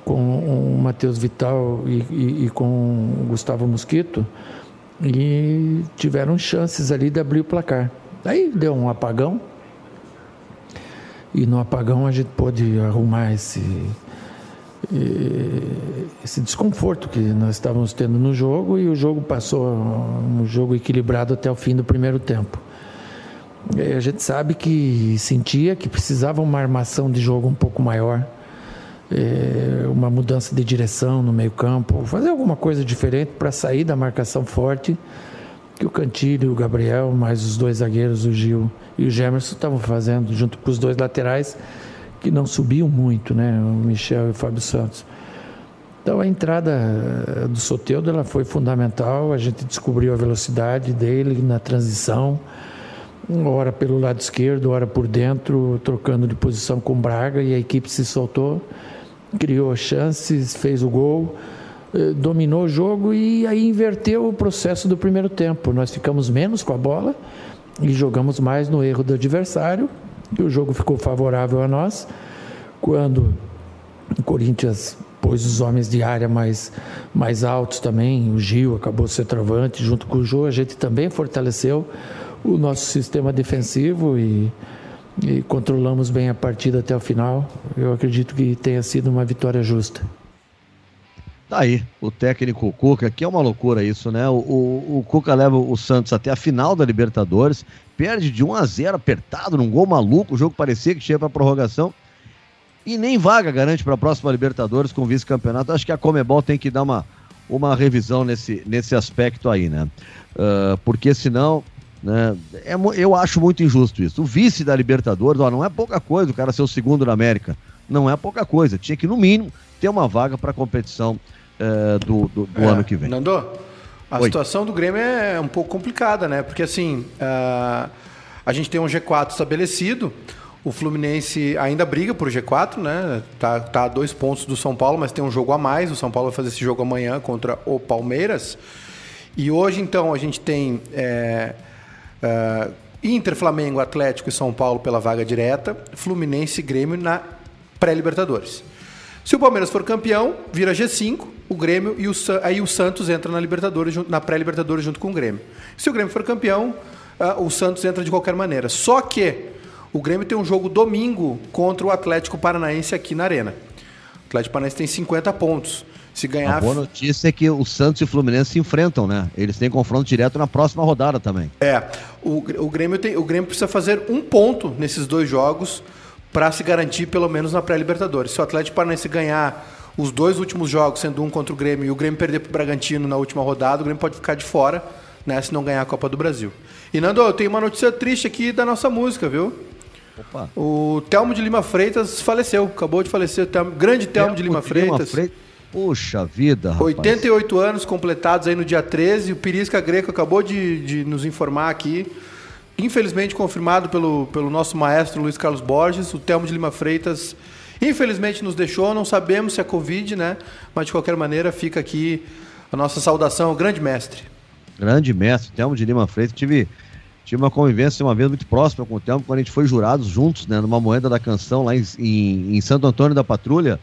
Com o Matheus Vital e, e, e com o Gustavo Mosquito e tiveram chances ali de abrir o placar. Aí deu um apagão e no apagão a gente pôde arrumar esse esse desconforto que nós estávamos tendo no jogo e o jogo passou um jogo equilibrado até o fim do primeiro tempo. E a gente sabe que sentia que precisava uma armação de jogo um pouco maior, é, uma mudança de direção no meio campo, fazer alguma coisa diferente para sair da marcação forte que o Cantilho, o Gabriel, mais os dois zagueiros, o Gil e o Gemerson estavam fazendo junto com os dois laterais que não subiam muito, né? O Michel e o Fábio Santos. Então a entrada eh, do Soteudo ela foi fundamental, a gente descobriu a velocidade dele na transição, hora pelo lado esquerdo, hora por dentro, trocando de posição com Braga e a equipe se soltou, criou chances, fez o gol, eh, dominou o jogo e aí inverteu o processo do primeiro tempo. Nós ficamos menos com a bola e jogamos mais no erro do adversário e o jogo ficou favorável a nós quando o Corinthians pôs os homens de área mais, mais altos também. O Gil acabou ser trovante junto com o Jô. A gente também fortaleceu o nosso sistema defensivo e, e controlamos bem a partida até o final. Eu acredito que tenha sido uma vitória justa. Tá aí, o técnico Cuca, que é uma loucura isso, né? O, o, o, Cuca leva o Santos até a final da Libertadores, perde de 1 a 0 apertado, num gol maluco, o jogo parecia que chega para prorrogação. E nem vaga garante para a próxima Libertadores com vice-campeonato. Acho que a Comebol tem que dar uma, uma revisão nesse, nesse aspecto aí, né? Uh, porque senão, né, é, eu acho muito injusto isso. O vice da Libertadores, ó, não é pouca coisa o cara ser o segundo na América. Não é pouca coisa. Tinha que, no mínimo, ter uma vaga para a competição uh, do, do, do é, ano que vem. Nando, a Oi. situação do Grêmio é um pouco complicada, né? Porque assim, uh, a gente tem um G4 estabelecido. O Fluminense ainda briga por G4, né? Tá, tá a dois pontos do São Paulo, mas tem um jogo a mais. O São Paulo vai fazer esse jogo amanhã contra o Palmeiras. E hoje, então, a gente tem é, é, Inter, Flamengo, Atlético e São Paulo pela vaga direta, Fluminense e Grêmio na pré-Libertadores. Se o Palmeiras for campeão, vira G5, o Grêmio e o, aí o Santos entra na Libertadores, na pré-Libertadores junto com o Grêmio. Se o Grêmio for campeão, uh, o Santos entra de qualquer maneira. Só que o Grêmio tem um jogo domingo contra o Atlético Paranaense aqui na Arena. O Atlético Paranaense tem 50 pontos. Se ganhar. A boa notícia é que o Santos e o Fluminense se enfrentam, né? Eles têm confronto direto na próxima rodada também. É. O, o, Grêmio, tem, o Grêmio precisa fazer um ponto nesses dois jogos para se garantir pelo menos na pré-Libertadores. Se o Atlético Paranaense ganhar os dois últimos jogos, sendo um contra o Grêmio e o Grêmio perder para o Bragantino na última rodada, o Grêmio pode ficar de fora, né, se não ganhar a Copa do Brasil. E Nando, eu tenho uma notícia triste aqui da nossa música, viu? Opa. O Telmo de Lima Freitas faleceu, acabou de falecer, o Telmo, grande Telmo, de Lima de Freitas. Lima Puxa vida, rapaz. 88 anos completados aí no dia 13. O Pirisca Greco acabou de, de nos informar aqui infelizmente confirmado pelo, pelo nosso maestro Luiz Carlos Borges, o Telmo de Lima Freitas, infelizmente nos deixou, não sabemos se é Covid, né? Mas de qualquer maneira fica aqui a nossa saudação ao grande mestre. Grande mestre, Telmo de Lima Freitas. Tive, tive uma convivência uma vez muito próxima com o Telmo, quando a gente foi jurados juntos, né? Numa moeda da canção lá em, em, em Santo Antônio da Patrulha,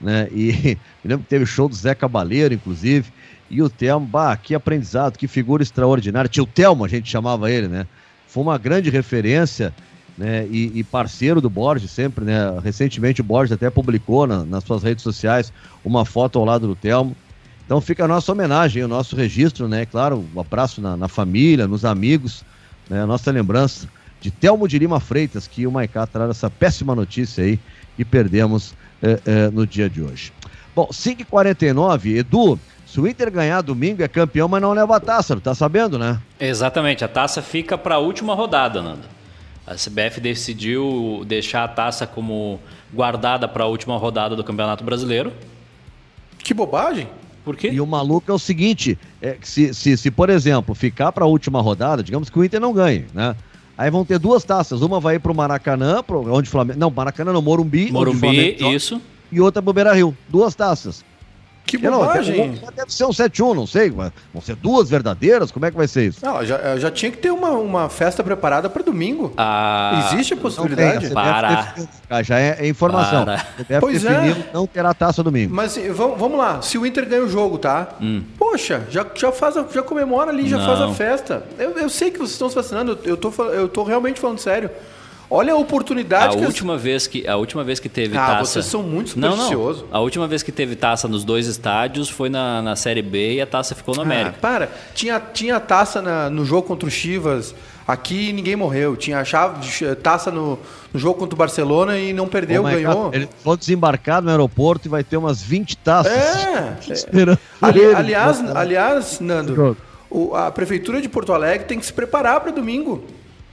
né? E me lembro que teve show do Zé Cabaleiro, inclusive. E o Telmo, bah, que aprendizado, que figura extraordinária. Tinha o Telmo, a gente chamava ele, né? foi uma grande referência né, e, e, parceiro do Borges sempre, né? Recentemente o Borges até publicou na, nas suas redes sociais uma foto ao lado do Telmo. Então fica a nossa homenagem, o nosso registro, né? Claro, um abraço na, na família, nos amigos, né? A nossa lembrança de Telmo de Lima Freitas, que o Maicá traz essa péssima notícia aí que perdemos é, é, no dia de hoje. Bom, 5h49, Edu, se o Inter ganhar domingo é campeão, mas não leva a taça, tá sabendo, né? Exatamente, a taça fica para a última rodada, Nando. A CBF decidiu deixar a taça como guardada para a última rodada do Campeonato Brasileiro. Que bobagem! Por quê? E o maluco é o seguinte: é, se, se, se, por exemplo, ficar para a última rodada, digamos que o Inter não ganhe, né? Aí vão ter duas taças. Uma vai para o Maracanã, pro, onde Flamengo. Não, Maracanã não, Morumbi. Morumbi, isso. E outra para o Beira Rio. Duas taças. Que bobagem! Não, deve ser um 7-1, não sei. Vão ser duas verdadeiras? Como é que vai ser isso? Não, já, já tinha que ter uma, uma festa preparada para domingo. Ah, Existe a possibilidade? Não para. já é, é informação. Para. Pois é. não terá taça domingo. Mas vamos lá. Se o Inter ganha o jogo, tá? Hum. Poxa, já, já, faz a- já comemora ali, já Não. faz a festa. Eu, eu sei que vocês estão se vacinando, eu, eu, tô, eu tô realmente falando sério. Olha a A oportunidade que as- última, vez que, a última vez que teve Ah, taça. vocês são muito Não, supersticiosos. não. A última vez que teve taça nos dois estádios foi na, na Série B e a taça ficou no Ah, América. para. Tinha, tinha taça na- no jogo contra o Chivas. Aqui ninguém morreu. Tinha chave, taça no, no jogo contra o Barcelona e não perdeu, Maiká, ganhou. Ele foi desembarcar no aeroporto e vai ter umas 20 taças. É. Esperando Ali- aliás, aliás, Nando, o- a prefeitura de Porto Alegre tem que se preparar para domingo,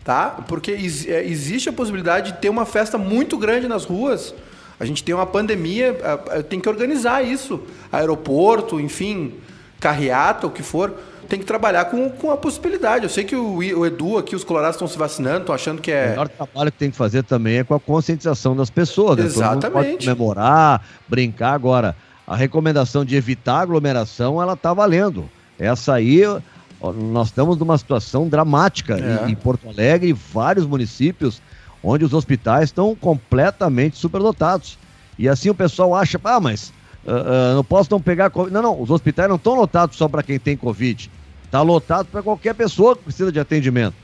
tá? Porque é, existe a possibilidade de ter uma festa muito grande nas ruas. A gente tem uma pandemia, tem que organizar isso. Aeroporto, enfim, carreata, o que for, tem que trabalhar com, com a possibilidade. Eu sei que o, o Edu aqui, os colorados estão se vacinando, estão achando que O é. melhor trabalho que tem que fazer também é com a conscientização das pessoas. né? Exatamente. comemorar, brincar. Agora, a recomendação de evitar aglomeração, ela está valendo. Essa aí, nós estamos numa situação dramática É. em, em Porto Alegre e vários municípios onde os hospitais estão completamente superlotados. E assim o pessoal acha, ah, mas ah, ah, não posso não pegar Covid. Não, não, os hospitais não estão lotados só para quem tem Covid. Está lotado para qualquer pessoa que precisa de atendimento.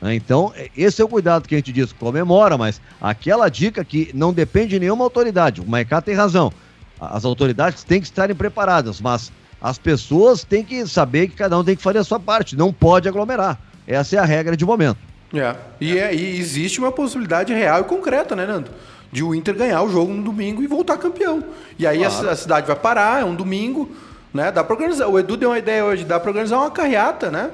né? Então, é- esse é o cuidado que a gente diz, comemora, mas aquela dica que não depende de nenhuma autoridade, o Maicá tem razão, as autoridades têm que estarem preparadas, mas as pessoas têm que saber que cada um tem que fazer a sua parte, não pode aglomerar. Essa é a regra de momento. É. E, é- e existe uma possibilidade real e concreta, né, Nando? De o Inter ganhar o jogo no domingo e voltar campeão. E aí a ci- a, cidade vai parar, é um domingo, né? Dá pra organizar. O Edu deu uma ideia hoje, dá pra organizar uma carreata, né?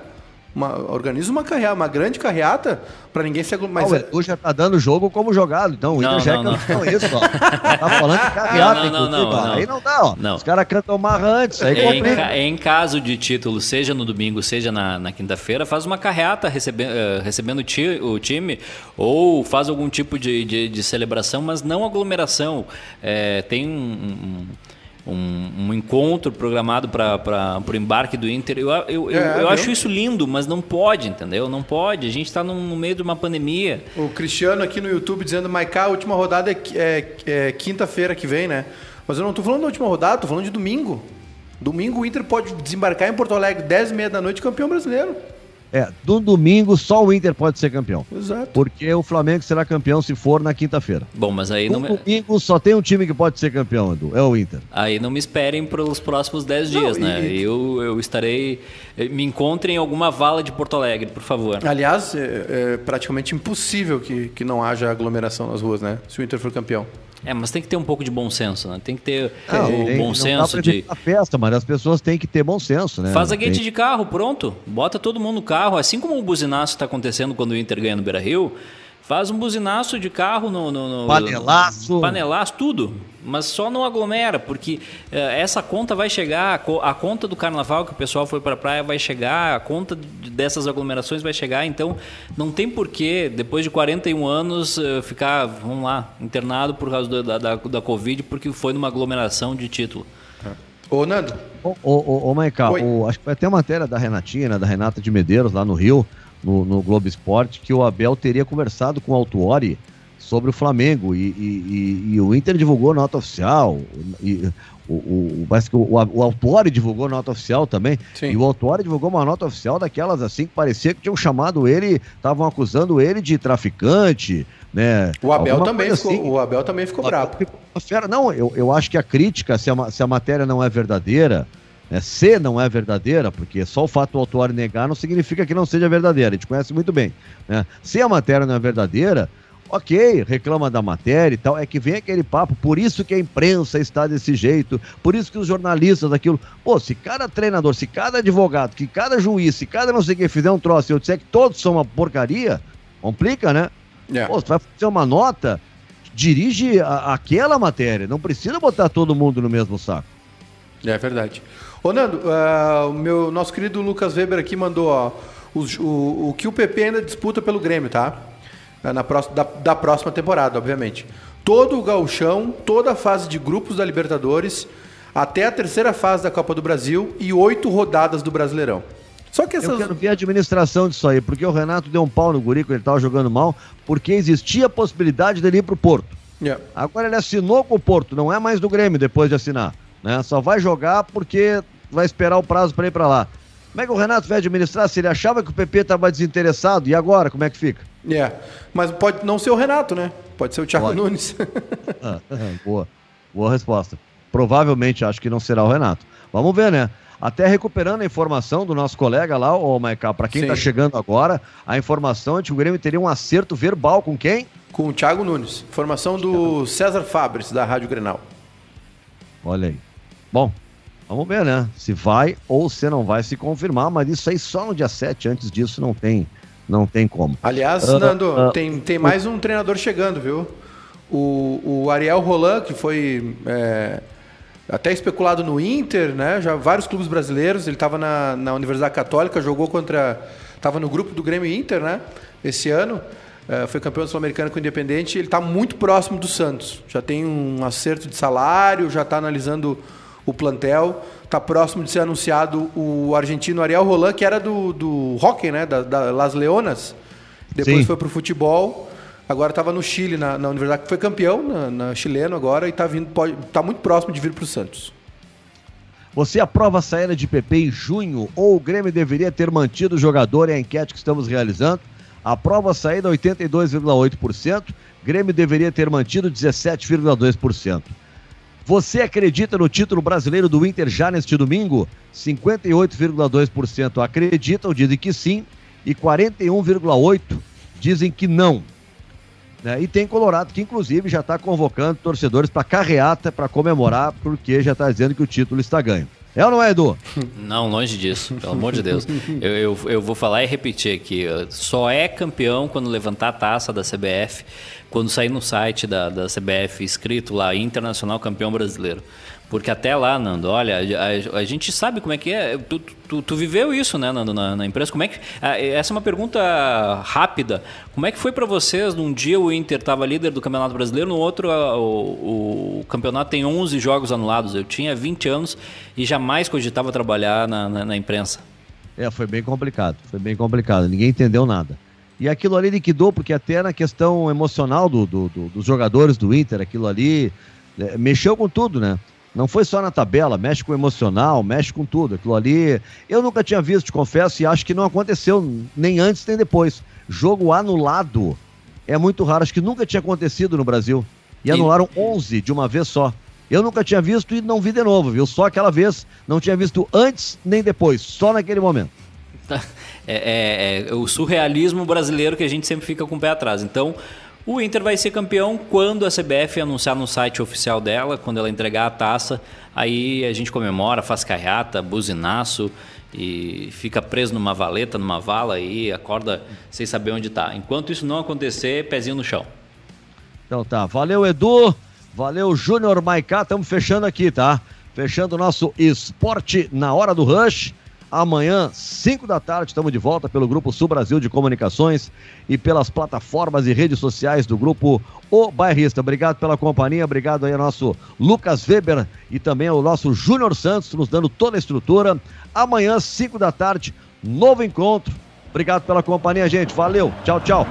Uma, organiza uma carreata, uma grande carreata, pra ninguém se aglomerar. Mas o é- Edu já tá dando jogo como jogado, então o Inter Não, já não, é campeão, isso, ó. Tá falando de carreata, Não, não, inclusive, não, não. Aí não dá, ó. Não. Os caras cantam marra antes, aí Em, complica. ca- em caso de título, seja no domingo, seja na, na quinta-feira, faz uma carreata recebe, eh, recebendo o, ti- o time ou faz algum tipo de, de, de celebração, mas não aglomeração. Eh, tem um, um, um- um encontro programado para o embarque do Inter. Eu, eu, eu, É, eu acho isso lindo, mas não pode, entendeu? Não pode. A gente está no, meio de uma pandemia. O Cristiano aqui no YouTube dizendo, Maiká, a última rodada é, é- é quinta-feira que vem, né? Mas eu não tô falando da última rodada, tô falando de domingo. Domingo o Inter pode desembarcar em Porto Alegre 10 e meia da noite campeão brasileiro. É, do domingo só o Inter pode ser campeão. Exato. Porque o Flamengo será campeão se for na quinta-feira. Bom, mas aí No não, me- domingo só tem um time que pode ser campeão, Edu. É o Inter. Aí não me esperem pelos próximos 10 Não, dias, né? e- Eu, eu estarei. eh, Me encontrem em alguma vala de Porto Alegre, por favor. Aliás, é, é praticamente impossível que, que não haja aglomeração nas ruas, né? Se o Inter for campeão. É, mas tem que ter um pouco de bom senso, né? Tem que ter Não, o tem- bom dá senso de. evitar festa, mas as pessoas têm que ter bom senso, né? Faz a Tem- guete de carro, pronto. Bota todo mundo no carro. Assim como o buzinaço está acontecendo quando o Inter ganha no Beira Rio, faz um buzinaço de carro no. no, no Panelaço. Panelaço, tudo. Mas só não aglomera, porque eh, essa conta vai chegar, a, co- a conta do carnaval que o pessoal foi para a praia vai chegar, a conta de- dessas aglomerações vai chegar. Então, não tem porquê, depois de 41 anos, eh, ficar, vamos lá, internado por causa do- da, da, da Covid, porque foi numa aglomeração de título. Ô, Nando, Ô, ô, ô, ô o- acho que vai ter uma matéria da Renatinha, né, da Renata de Medeiros, lá no Rio, no, no Globo Esporte, que o Abel teria conversado com o Autuori sobre o Flamengo. E, e- e- e o Inter divulgou nota oficial. E, o, o, o, o Autuori divulgou nota oficial também. Sim. E o Autuori divulgou uma nota oficial daquelas assim que parecia que tinham chamado ele, estavam acusando ele de traficante, né? o Abel, Alguma também ficou, assim. o Abel também ficou bravo. Não, eu, eu acho que a crítica, se a, se a matéria não é verdadeira, né, se não é verdadeira, porque só o fato do autor negar não significa que não seja verdadeira, a gente conhece muito bem. né? Se a matéria não é verdadeira, ok, reclama da matéria e tal, é que vem aquele papo, por isso que a imprensa está desse jeito, por isso que os jornalistas daquilo. Pô, se cada treinador, se cada advogado, que cada juiz, se cada não sei quem fizer um troço e eu disser que todos são uma porcaria, complica, né? É. Pô, você vai fazer uma nota, dirige a- aquela matéria. Não precisa botar todo mundo no mesmo saco. É verdade. Ô, Nando, o meu, nosso querido Lucas Weber aqui mandou ó, os- o, o que o PP ainda disputa pelo Grêmio, tá? Ah, Na próxima, da, da próxima temporada, obviamente. Todo o gauchão, toda a fase de grupos da Libertadores, até a terceira fase da Copa do Brasil e oito rodadas do Brasileirão. Só que Eu essas... quero ver a administração disso aí, porque o Renato deu um pau no guri quando ele estava jogando mal, porque existia a possibilidade dele ir pro Porto. É. Agora ele assinou com o Porto, não é mais do Grêmio depois de assinar. Né? Só vai jogar porque vai esperar o prazo para ir para lá. Como é que o Renato vai administrar? Se ele achava que o PP estava desinteressado, e agora, como é que fica? É, mas pode não ser o Renato, né? Pode ser o Thiago pode. Nunes. ah, boa, boa resposta. Provavelmente acho que não será o Renato. Vamos ver, né? Até recuperando a informação do nosso colega lá, o Maiká, para quem está chegando agora, a informação é que o Grêmio teria um acerto verbal com quem? Com o Thiago Nunes. Informação do César Fabres, da Rádio Grenal. Olha aí. Bom, vamos ver, né? Se vai ou se não vai se confirmar, mas isso aí só no dia 7, antes disso não tem, não tem como. Aliás, uh, Nando, uh, tem, tem mais um treinador chegando, viu? O, o Ariel Roland, que foi é, até especulado no Inter, né? Já vários clubes brasileiros. Ele estava na, na Universidade Católica, jogou contra. Estava no grupo do Grêmio Inter, né? Esse ano. É, foi campeão sul-americano com o Independente. Ele está muito próximo do Santos. Já tem um acerto de salário, já está analisando o plantel. Está próximo de ser anunciado o argentino Ariel Roland, que era do, do hockey, né? Da, da Las Leonas. Depois Sim. foi para o futebol. Agora estava no Chile, na, na universidade, foi campeão na, na chileno agora e está vindo, pode, tá muito próximo de vir para o Santos. Você aprova a saída de PP em junho ou o Grêmio deveria ter mantido o jogador? É a enquete que estamos realizando. Aprova a saída 82,8%. Grêmio deveria ter mantido 17,2%. Você acredita no título brasileiro do Inter já neste domingo? 58,2% acreditam, dizem que sim, e 41,8% dizem que não. Né? E tem Colorado que, inclusive, já está convocando torcedores para carreata para comemorar, porque já está dizendo que o título está ganho. É ou não é, Edu? Não, longe disso, pelo amor de Deus. Eu, eu, eu, vou falar e repetir aqui. Só é campeão quando levantar a taça da CBF, quando sair no site da, da CBF escrito lá, Internacional Campeão Brasileiro. Porque até lá, Nando, olha, a, a, a, gente sabe como é que é. Tu, tu, tu viveu isso, né, Nando, na, na, empresa. Como é que. Essa é uma pergunta rápida. Como é que foi para vocês? Num dia o Inter estava líder do Campeonato Brasileiro, no outro o, o, campeonato tem 11 jogos anulados. Eu tinha 20 anos e jamais cogitava trabalhar na, na, na imprensa. É, foi bem complicado. Foi bem complicado. Ninguém entendeu nada. E aquilo ali liquidou, porque até na questão emocional do, do, do dos jogadores do Inter, aquilo ali é, mexeu com tudo, né? Não foi só na tabela, mexe com o emocional, mexe com tudo. Aquilo ali, eu nunca tinha visto, te confesso, e acho que não aconteceu nem antes nem depois. Jogo anulado é muito raro, acho que nunca tinha acontecido no Brasil. E, e... anularam 11 de uma vez só. Eu nunca tinha visto e não vi de novo, viu? Só aquela vez, não tinha visto antes nem depois, só naquele momento. É, é, é, o surrealismo brasileiro que a gente sempre fica com o pé atrás. Então, o Inter vai ser campeão quando a CBF anunciar no site oficial dela, quando ela entregar a taça. Aí a gente comemora, faz carreata, buzinaço e fica preso numa valeta, numa vala e acorda sem saber onde está. Enquanto isso não acontecer, pezinho no chão. Então tá, valeu Edu, valeu Júnior Maicá, estamos fechando aqui, tá? Fechando o nosso esporte na hora do rush. Amanhã, 5 da tarde, estamos de volta pelo Grupo Sul Brasil de Comunicações e pelas plataformas e redes sociais do Grupo O Bairrista. Obrigado pela companhia, obrigado aí ao nosso Lucas Weber e também ao nosso Júnior Santos, nos dando toda a estrutura. Amanhã, 5 da tarde, novo encontro. Obrigado pela companhia, gente. Valeu. Tchau, tchau.